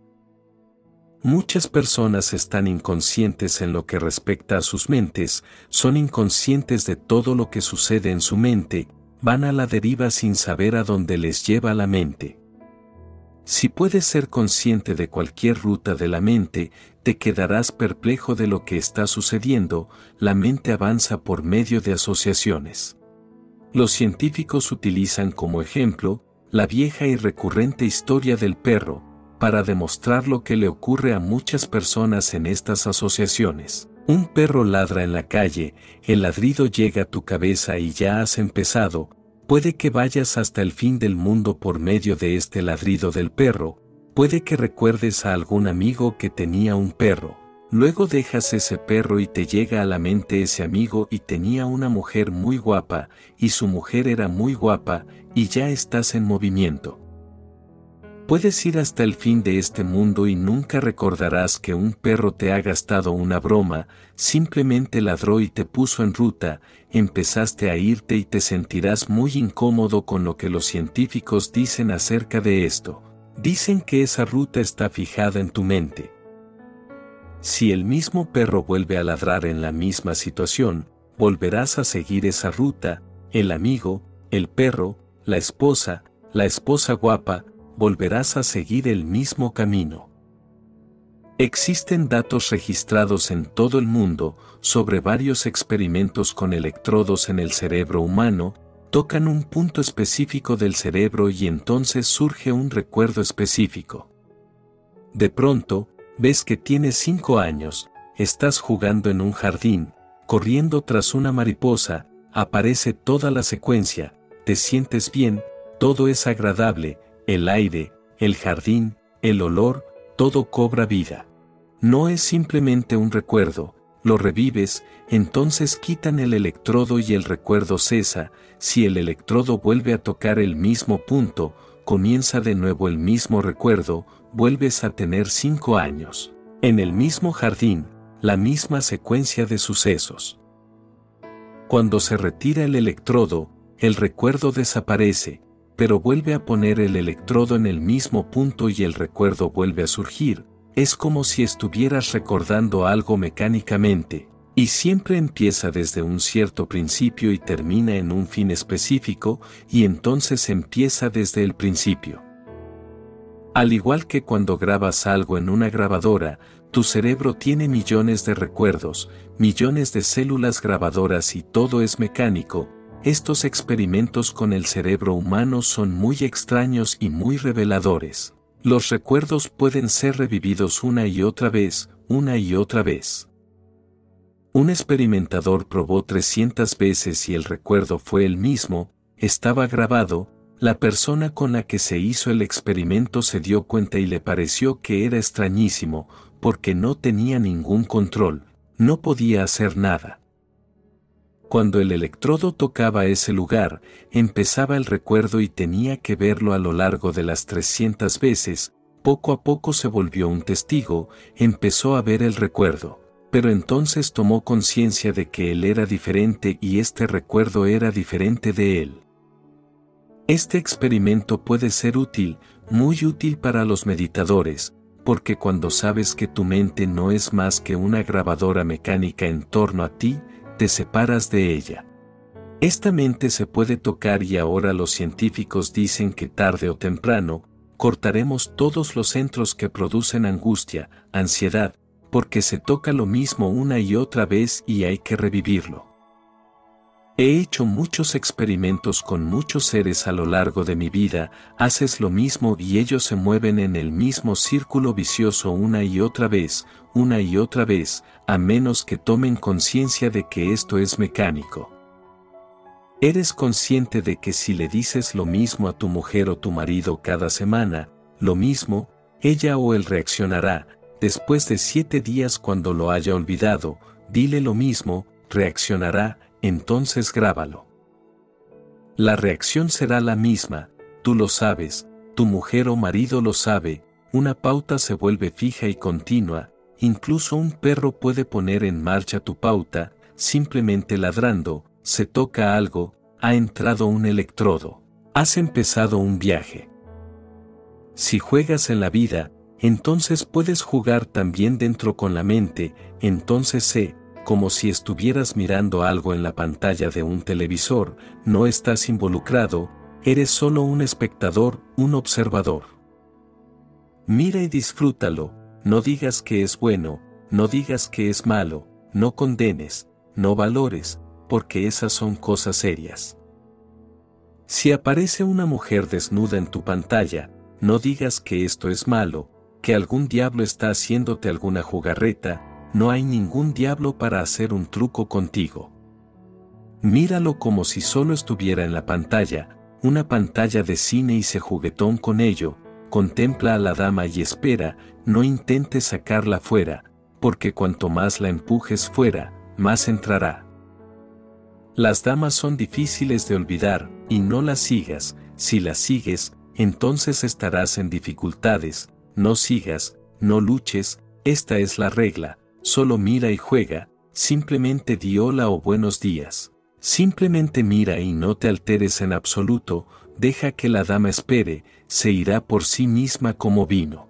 Muchas personas están inconscientes en lo que respecta a sus mentes, son inconscientes de todo lo que sucede en su mente, van a la deriva sin saber a dónde les lleva la mente. Si puedes ser consciente de cualquier ruta de la mente, te quedarás perplejo de lo que está sucediendo, la mente avanza por medio de asociaciones. Los científicos utilizan como ejemplo la vieja y recurrente historia del perro, para demostrar lo que le ocurre a muchas personas en estas asociaciones. Un perro ladra en la calle, el ladrido llega a tu cabeza y ya has empezado, puede que vayas hasta el fin del mundo por medio de este ladrido del perro, puede que recuerdes a algún amigo que tenía un perro, luego dejas ese perro y te llega a la mente ese amigo y tenía una mujer muy guapa, y su mujer era muy guapa, y ya estás en movimiento. Puedes ir hasta el fin de este mundo y nunca recordarás que un perro te ha gastado una broma, simplemente ladró y te puso en ruta, empezaste a irte y te sentirás muy incómodo con lo que los científicos dicen acerca de esto. Dicen que esa ruta está fijada en tu mente. Si el mismo perro vuelve a ladrar en la misma situación, volverás a seguir esa ruta, el amigo, el perro, la esposa, la esposa guapa, volverás a seguir el mismo camino. Existen datos registrados en todo el mundo sobre varios experimentos con electrodos en el cerebro humano, tocan un punto específico del cerebro y entonces surge un recuerdo específico. De pronto, ves que tienes cinco años, estás jugando en un jardín, corriendo tras una mariposa, aparece toda la secuencia, te sientes bien, todo es agradable, el aire, el jardín, el olor, todo cobra vida. No es simplemente un recuerdo, lo revives, entonces quitan el electrodo y el recuerdo cesa, si el electrodo vuelve a tocar el mismo punto, comienza de nuevo el mismo recuerdo, vuelves a tener cinco años. En el mismo jardín, la misma secuencia de sucesos. Cuando se retira el electrodo, el recuerdo desaparece, pero vuelve a poner el electrodo en el mismo punto y el recuerdo vuelve a surgir, es como si estuvieras recordando algo mecánicamente, y siempre empieza desde un cierto principio y termina en un fin específico, y entonces empieza desde el principio. Al igual que cuando grabas algo en una grabadora, tu cerebro tiene millones de recuerdos, millones de células grabadoras y todo es mecánico, estos experimentos con el cerebro humano son muy extraños y muy reveladores. Los recuerdos pueden ser revividos una y otra vez, una y otra vez. Un experimentador probó 300 veces y el recuerdo fue el mismo, estaba grabado, la persona con la que se hizo el experimento se dio cuenta y le pareció que era extrañísimo, porque no tenía ningún control, no podía hacer nada. Cuando el electrodo tocaba ese lugar, empezaba el recuerdo y tenía que verlo a lo largo de las 300 veces, poco a poco se volvió un testigo, empezó a ver el recuerdo. pero entonces tomó conciencia de que él era diferente y este recuerdo era diferente de él. Este experimento puede ser útil, muy útil para los meditadores, porque cuando sabes que tu mente no es más que una grabadora mecánica en torno a ti, te separas de ella. Esta mente se puede tocar y ahora los científicos dicen que tarde o temprano, cortaremos todos los centros que producen angustia, ansiedad, porque se toca lo mismo una y otra vez y hay que revivirlo. He hecho muchos experimentos con muchos seres a lo largo de mi vida, haces lo mismo y ellos se mueven en el mismo círculo vicioso una y otra vez, una y otra vez, a menos que tomen conciencia de que esto es mecánico. Eres consciente de que si le dices lo mismo a tu mujer o tu marido cada semana, lo mismo, ella o él reaccionará, después de siete días cuando lo haya olvidado, dile lo mismo, reaccionará, entonces grábalo. La reacción será la misma, tú lo sabes, tu mujer o marido lo sabe, una pauta se vuelve fija y continua, incluso un perro puede poner en marcha tu pauta, simplemente ladrando, se toca algo, ha entrado un electrodo, has empezado un viaje. Si juegas en la vida, entonces puedes jugar también dentro con la mente, entonces sé, como si estuvieras mirando algo en la pantalla de un televisor, no estás involucrado, eres solo un espectador, un observador. Mira y disfrútalo, no digas que es bueno, no digas que es malo, no condenes, no valores, porque esas son cosas serias. Si aparece una mujer desnuda en tu pantalla, no digas que esto es malo, que algún diablo está haciéndote alguna jugarreta, no hay ningún diablo para hacer un truco contigo. Míralo como si solo estuviera en la pantalla, una pantalla de cine y se juguetón con ello, contempla a la dama y espera, no intentes sacarla fuera, porque cuanto más la empujes fuera, más entrará. Las damas son difíciles de olvidar, y no las sigas, si las sigues, entonces estarás en dificultades, no sigas, no luches, esta es la regla, solo mira y juega, simplemente di hola o buenos días. Simplemente mira y no te alteres en absoluto, deja que la dama espere, se irá por sí misma como vino.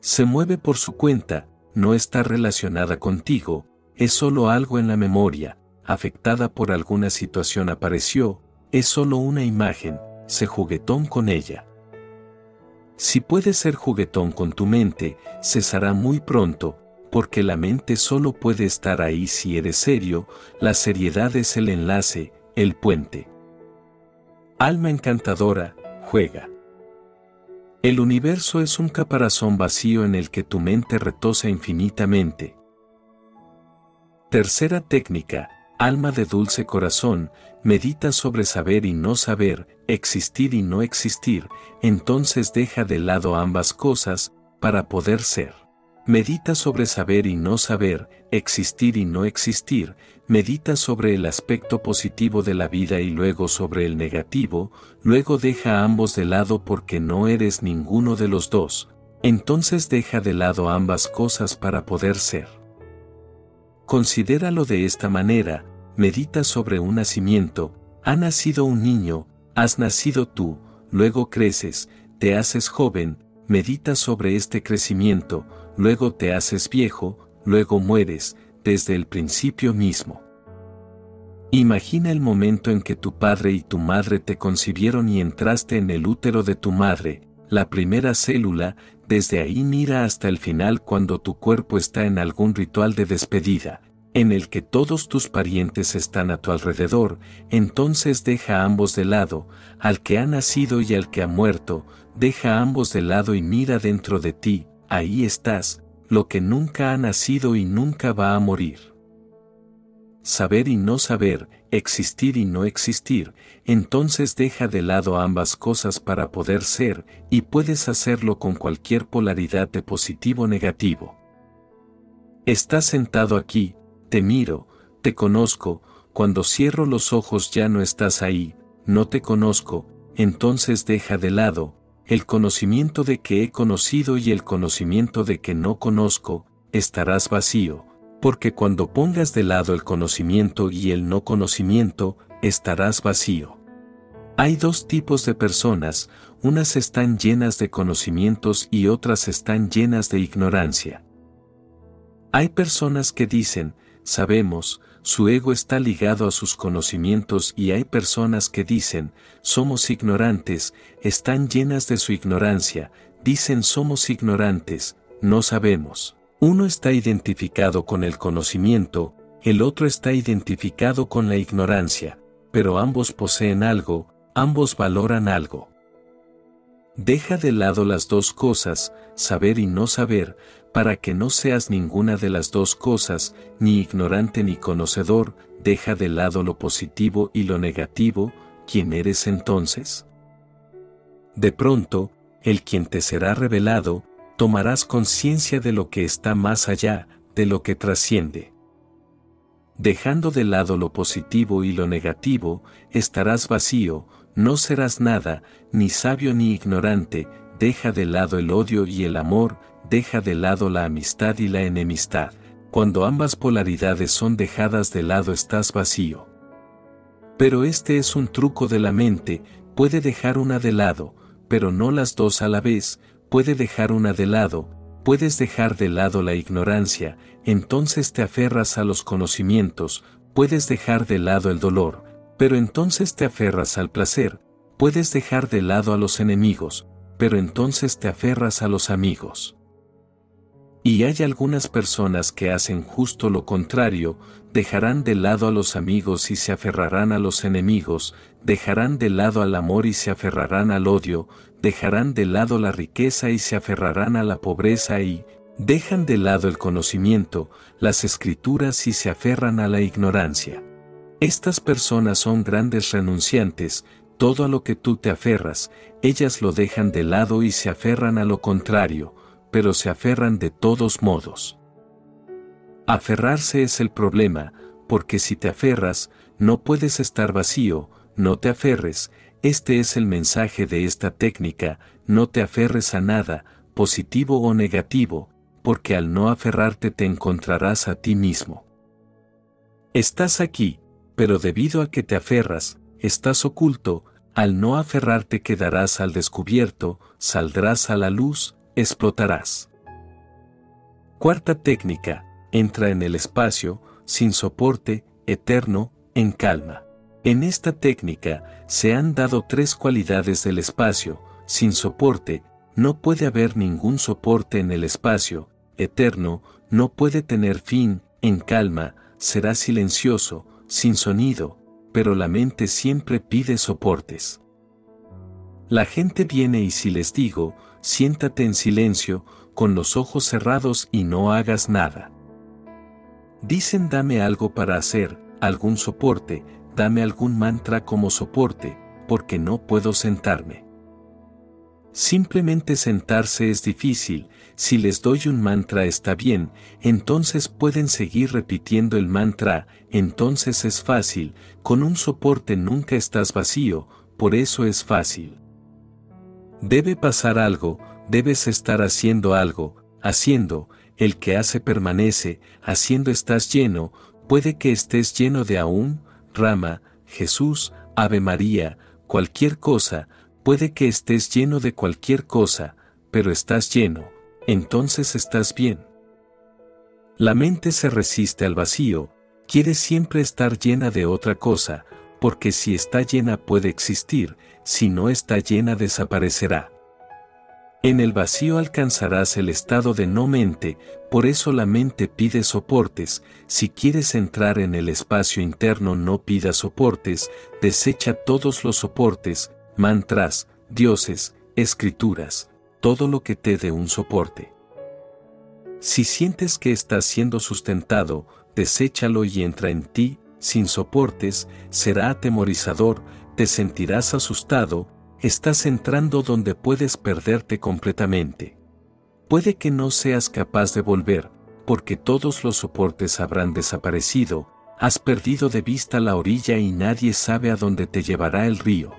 Se mueve por su cuenta, no está relacionada contigo, es solo algo en la memoria, afectada por alguna situación apareció, es solo una imagen, se juguetón con ella. Si puedes ser juguetón con tu mente, cesará muy pronto, porque la mente solo puede estar ahí si eres serio, la seriedad es el enlace, el puente. Alma encantadora, juega. El universo es un caparazón vacío en el que tu mente retosa infinitamente. Tercera técnica, alma de dulce corazón, medita sobre saber y no saber, existir y no existir, entonces deja de lado ambas cosas, para poder ser. Medita sobre saber y no saber, existir y no existir, medita sobre el aspecto positivo de la vida y luego sobre el negativo, luego deja ambos de lado porque no eres ninguno de los dos, entonces deja de lado ambas cosas para poder ser. Considéralo de esta manera, medita sobre un nacimiento, ha nacido un niño, has nacido tú, luego creces, te haces joven, medita sobre este crecimiento, luego te haces viejo, luego mueres, desde el principio mismo. Imagina el momento en que tu padre y tu madre te concibieron y entraste en el útero de tu madre, la primera célula, desde ahí mira hasta el final cuando tu cuerpo está en algún ritual de despedida, en el que todos tus parientes están a tu alrededor, entonces deja ambos de lado, al que ha nacido y al que ha muerto, deja ambos de lado y mira dentro de ti, ahí estás, lo que nunca ha nacido y nunca va a morir. Saber y no saber, existir y no existir, entonces deja de lado ambas cosas para poder ser, y puedes hacerlo con cualquier polaridad de positivo o negativo. Estás sentado aquí, te miro, te conozco, cuando cierro los ojos ya no estás ahí, no te conozco, entonces deja de lado, el conocimiento de que he conocido y el conocimiento de que no conozco, estarás vacío, porque cuando pongas de lado el conocimiento y el no conocimiento, estarás vacío. Hay dos tipos de personas, unas están llenas de conocimientos y otras están llenas de ignorancia. Hay personas que dicen, sabemos, su ego está ligado a sus conocimientos y hay personas que dicen, somos ignorantes, están llenas de su ignorancia, dicen somos ignorantes, no sabemos. Uno está identificado con el conocimiento, el otro está identificado con la ignorancia, pero ambos poseen algo, ambos valoran algo. Deja de lado las dos cosas, saber y no saber, para que no seas ninguna de las dos cosas, ni ignorante ni conocedor, deja de lado lo positivo y lo negativo, ¿quién eres entonces? De pronto, el quien te será revelado, tomarás conciencia de lo que está más allá, de lo que trasciende. Dejando de lado lo positivo y lo negativo, estarás vacío, no serás nada, ni sabio ni ignorante, deja de lado el odio y el amor, deja de lado la amistad y la enemistad. Cuando ambas polaridades son dejadas de lado estás vacío. Pero este es un truco de la mente, puede dejar una de lado, pero no las dos a la vez, puede dejar una de lado, puedes dejar de lado la ignorancia, entonces te aferras a los conocimientos, puedes dejar de lado el dolor, pero entonces te aferras al placer, puedes dejar de lado a los enemigos, pero entonces te aferras a los amigos. Y hay algunas personas que hacen justo lo contrario, dejarán de lado a los amigos y se aferrarán a los enemigos, dejarán de lado al amor y se aferrarán al odio, dejarán de lado la riqueza y se aferrarán a la pobreza y, dejan de lado el conocimiento, las escrituras y se aferran a la ignorancia. Estas personas son grandes renunciantes, todo a lo que tú te aferras, ellas lo dejan de lado y se aferran a lo contrario, pero se aferran de todos modos. Aferrarse es el problema, porque si te aferras, no puedes estar vacío, no te aferres, este es el mensaje de esta técnica, no te aferres a nada, positivo o negativo, porque al no aferrarte te encontrarás a ti mismo. Estás aquí, pero debido a que te aferras, estás oculto, al no aferrarte quedarás al descubierto, saldrás a la luz, explotarás. Cuarta técnica, entra en el espacio, sin soporte, eterno, en calma. En esta técnica se han dado tres cualidades del espacio, sin soporte, no puede haber ningún soporte en el espacio, eterno, no puede tener fin, en calma, será silencioso, sin sonido, pero la mente siempre pide soportes. La gente viene y si les digo, siéntate en silencio, con los ojos cerrados y no hagas nada. Dicen dame algo para hacer, algún soporte, dame algún mantra como soporte, porque no puedo sentarme. Simplemente sentarse es difícil, si les doy un mantra está bien, entonces pueden seguir repitiendo el mantra, entonces es fácil, con un soporte nunca estás vacío, por eso es fácil. Debe pasar algo, debes estar haciendo algo, haciendo, el que hace permanece, haciendo estás lleno, puede que estés lleno de aún, rama, Jesús, Ave María, cualquier cosa, puede que estés lleno de cualquier cosa, pero estás lleno, entonces estás bien. La mente se resiste al vacío, quiere siempre estar llena de otra cosa, porque si está llena puede existir, si no está llena desaparecerá. En el vacío alcanzarás el estado de no mente, por eso la mente pide soportes, si quieres entrar en el espacio interno no pidas soportes, desecha todos los soportes, mantras, dioses, escrituras, todo lo que te dé un soporte. Si sientes que estás siendo sustentado, deséchalo y entra en ti, sin soportes, será atemorizador, te sentirás asustado, estás entrando donde puedes perderte completamente. Puede que no seas capaz de volver, porque todos los soportes habrán desaparecido, has perdido de vista la orilla y nadie sabe a dónde te llevará el río.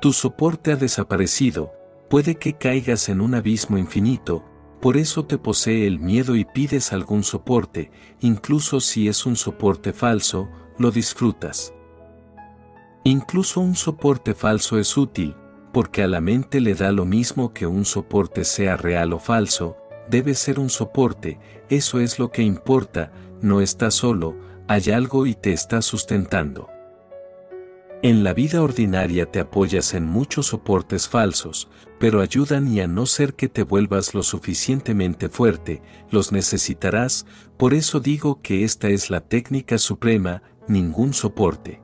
Tu soporte ha desaparecido, puede que caigas en un abismo infinito, por eso te posee el miedo y pides algún soporte, incluso si es un soporte falso, lo disfrutas. Incluso un soporte falso es útil, porque a la mente le da lo mismo que un soporte sea real o falso, debe ser un soporte, eso es lo que importa, no estás solo, hay algo y te está sustentando. En la vida ordinaria te apoyas en muchos soportes falsos, pero ayudan y a no ser que te vuelvas lo suficientemente fuerte, los necesitarás, por eso digo que esta es la técnica suprema, ningún soporte.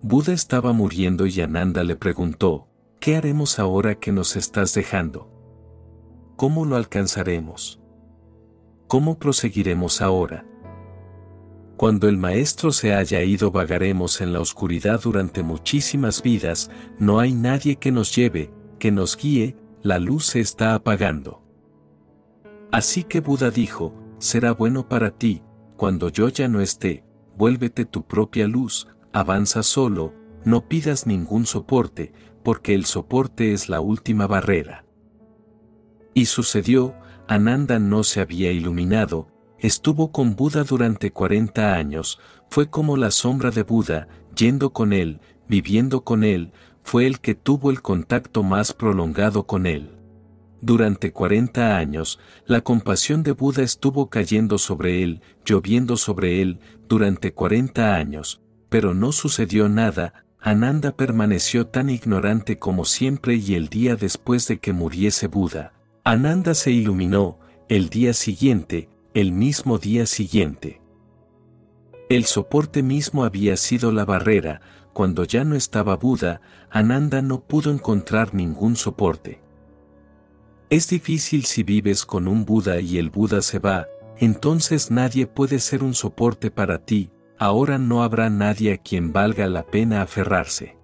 Buda estaba muriendo y Ananda le preguntó, ¿qué haremos ahora que nos estás dejando? ¿Cómo lo alcanzaremos? ¿Cómo proseguiremos ahora? Cuando el Maestro se haya ido vagaremos en la oscuridad durante muchísimas vidas, no hay nadie que nos lleve, que nos guíe, la luz se está apagando. Así que Buda dijo, será bueno para ti, cuando yo ya no esté, vuélvete tu propia luz, avanza solo, no pidas ningún soporte, porque el soporte es la última barrera. Y sucedió, Ananda no se había iluminado, Estuvo con Buda durante 40 años, fue como la sombra de Buda, yendo con él, viviendo con él, fue el que tuvo el contacto más prolongado con él. Durante 40 años, la compasión de Buda estuvo cayendo sobre él, lloviendo sobre él, durante 40 años, pero no sucedió nada, Ananda permaneció tan ignorante como siempre y el día después de que muriese Buda. Ananda se iluminó, el día siguiente, el mismo día siguiente. El soporte mismo había sido la barrera, cuando ya no estaba Buda, Ananda no pudo encontrar ningún soporte. Es difícil si vives con un Buda y el Buda se va, entonces nadie puede ser un soporte para ti, ahora no habrá nadie a quien valga la pena aferrarse.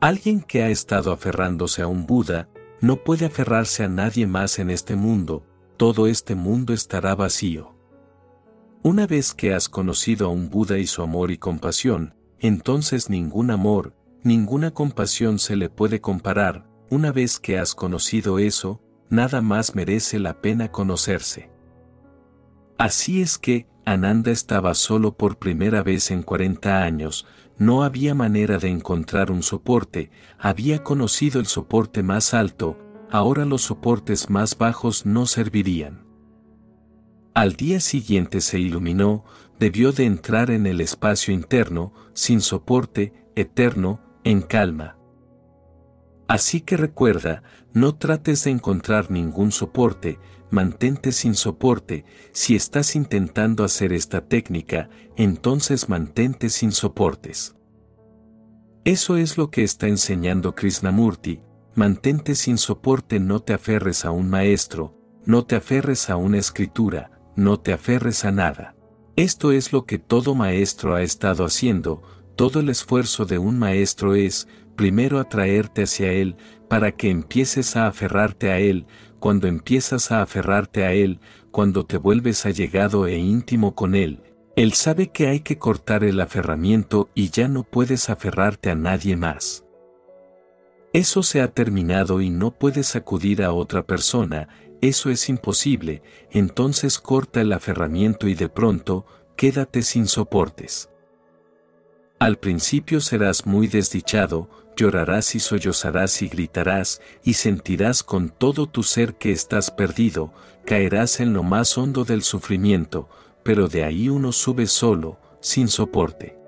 Alguien que ha estado aferrándose a un Buda, no puede aferrarse a nadie más en este mundo, todo este mundo estará vacío. Una vez que has conocido a un Buda y su amor y compasión, entonces ningún amor, ninguna compasión se le puede comparar, una vez que has conocido eso, nada más merece la pena conocerse. Así es que, Ananda estaba solo por primera vez en 40 años, no había manera de encontrar un soporte, había conocido el soporte más alto, ahora los soportes más bajos no servirían. Al día siguiente se iluminó, debió de entrar en el espacio interno, sin soporte, eterno, en calma. Así que recuerda, no trates de encontrar ningún soporte, mantente sin soporte, si estás intentando hacer esta técnica, entonces mantente sin soportes. Eso es lo que está enseñando Krishnamurti, Mantente sin soporte, no te aferres a un maestro, no te aferres a una escritura, no te aferres a nada. Esto es lo que todo maestro ha estado haciendo, todo el esfuerzo de un maestro es, primero atraerte hacia él, para que empieces a aferrarte a él, cuando empiezas a aferrarte a él, cuando te vuelves allegado e íntimo con él, él sabe que hay que cortar el aferramiento y ya no puedes aferrarte a nadie más. Eso se ha terminado y no puedes acudir a otra persona, eso es imposible, entonces corta el aferramiento y de pronto, quédate sin soportes. Al principio serás muy desdichado, llorarás y sollozarás y gritarás, y sentirás con todo tu ser que estás perdido, caerás en lo más hondo del sufrimiento, pero de ahí uno sube solo, sin soporte.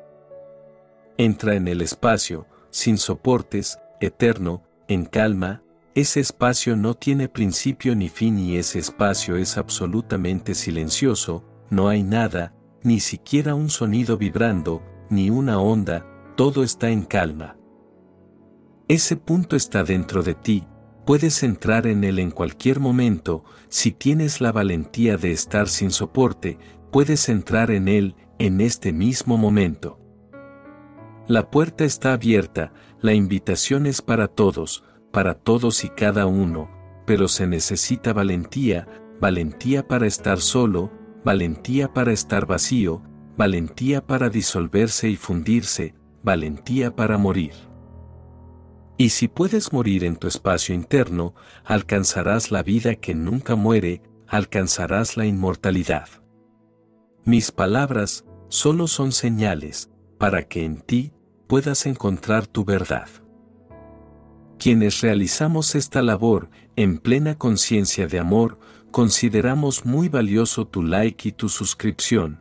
Entra en el espacio, sin soportes, eterno, en calma, ese espacio no tiene principio ni fin y ese espacio es absolutamente silencioso, no hay nada, ni siquiera un sonido vibrando, ni una onda, todo está en calma. Ese punto está dentro de ti, puedes entrar en él en cualquier momento, si tienes la valentía de estar sin soporte, puedes entrar en él en este mismo momento. La puerta está abierta, la invitación es para todos, para todos y cada uno, pero se necesita valentía, valentía para estar solo, valentía para estar vacío, valentía para disolverse y fundirse, valentía para morir. Y si puedes morir en tu espacio interno, alcanzarás la vida que nunca muere, alcanzarás la inmortalidad. Mis palabras solo son señales para que en ti puedas encontrar tu verdad. Quienes realizamos esta labor en plena conciencia de amor, consideramos muy valioso tu like y tu suscripción,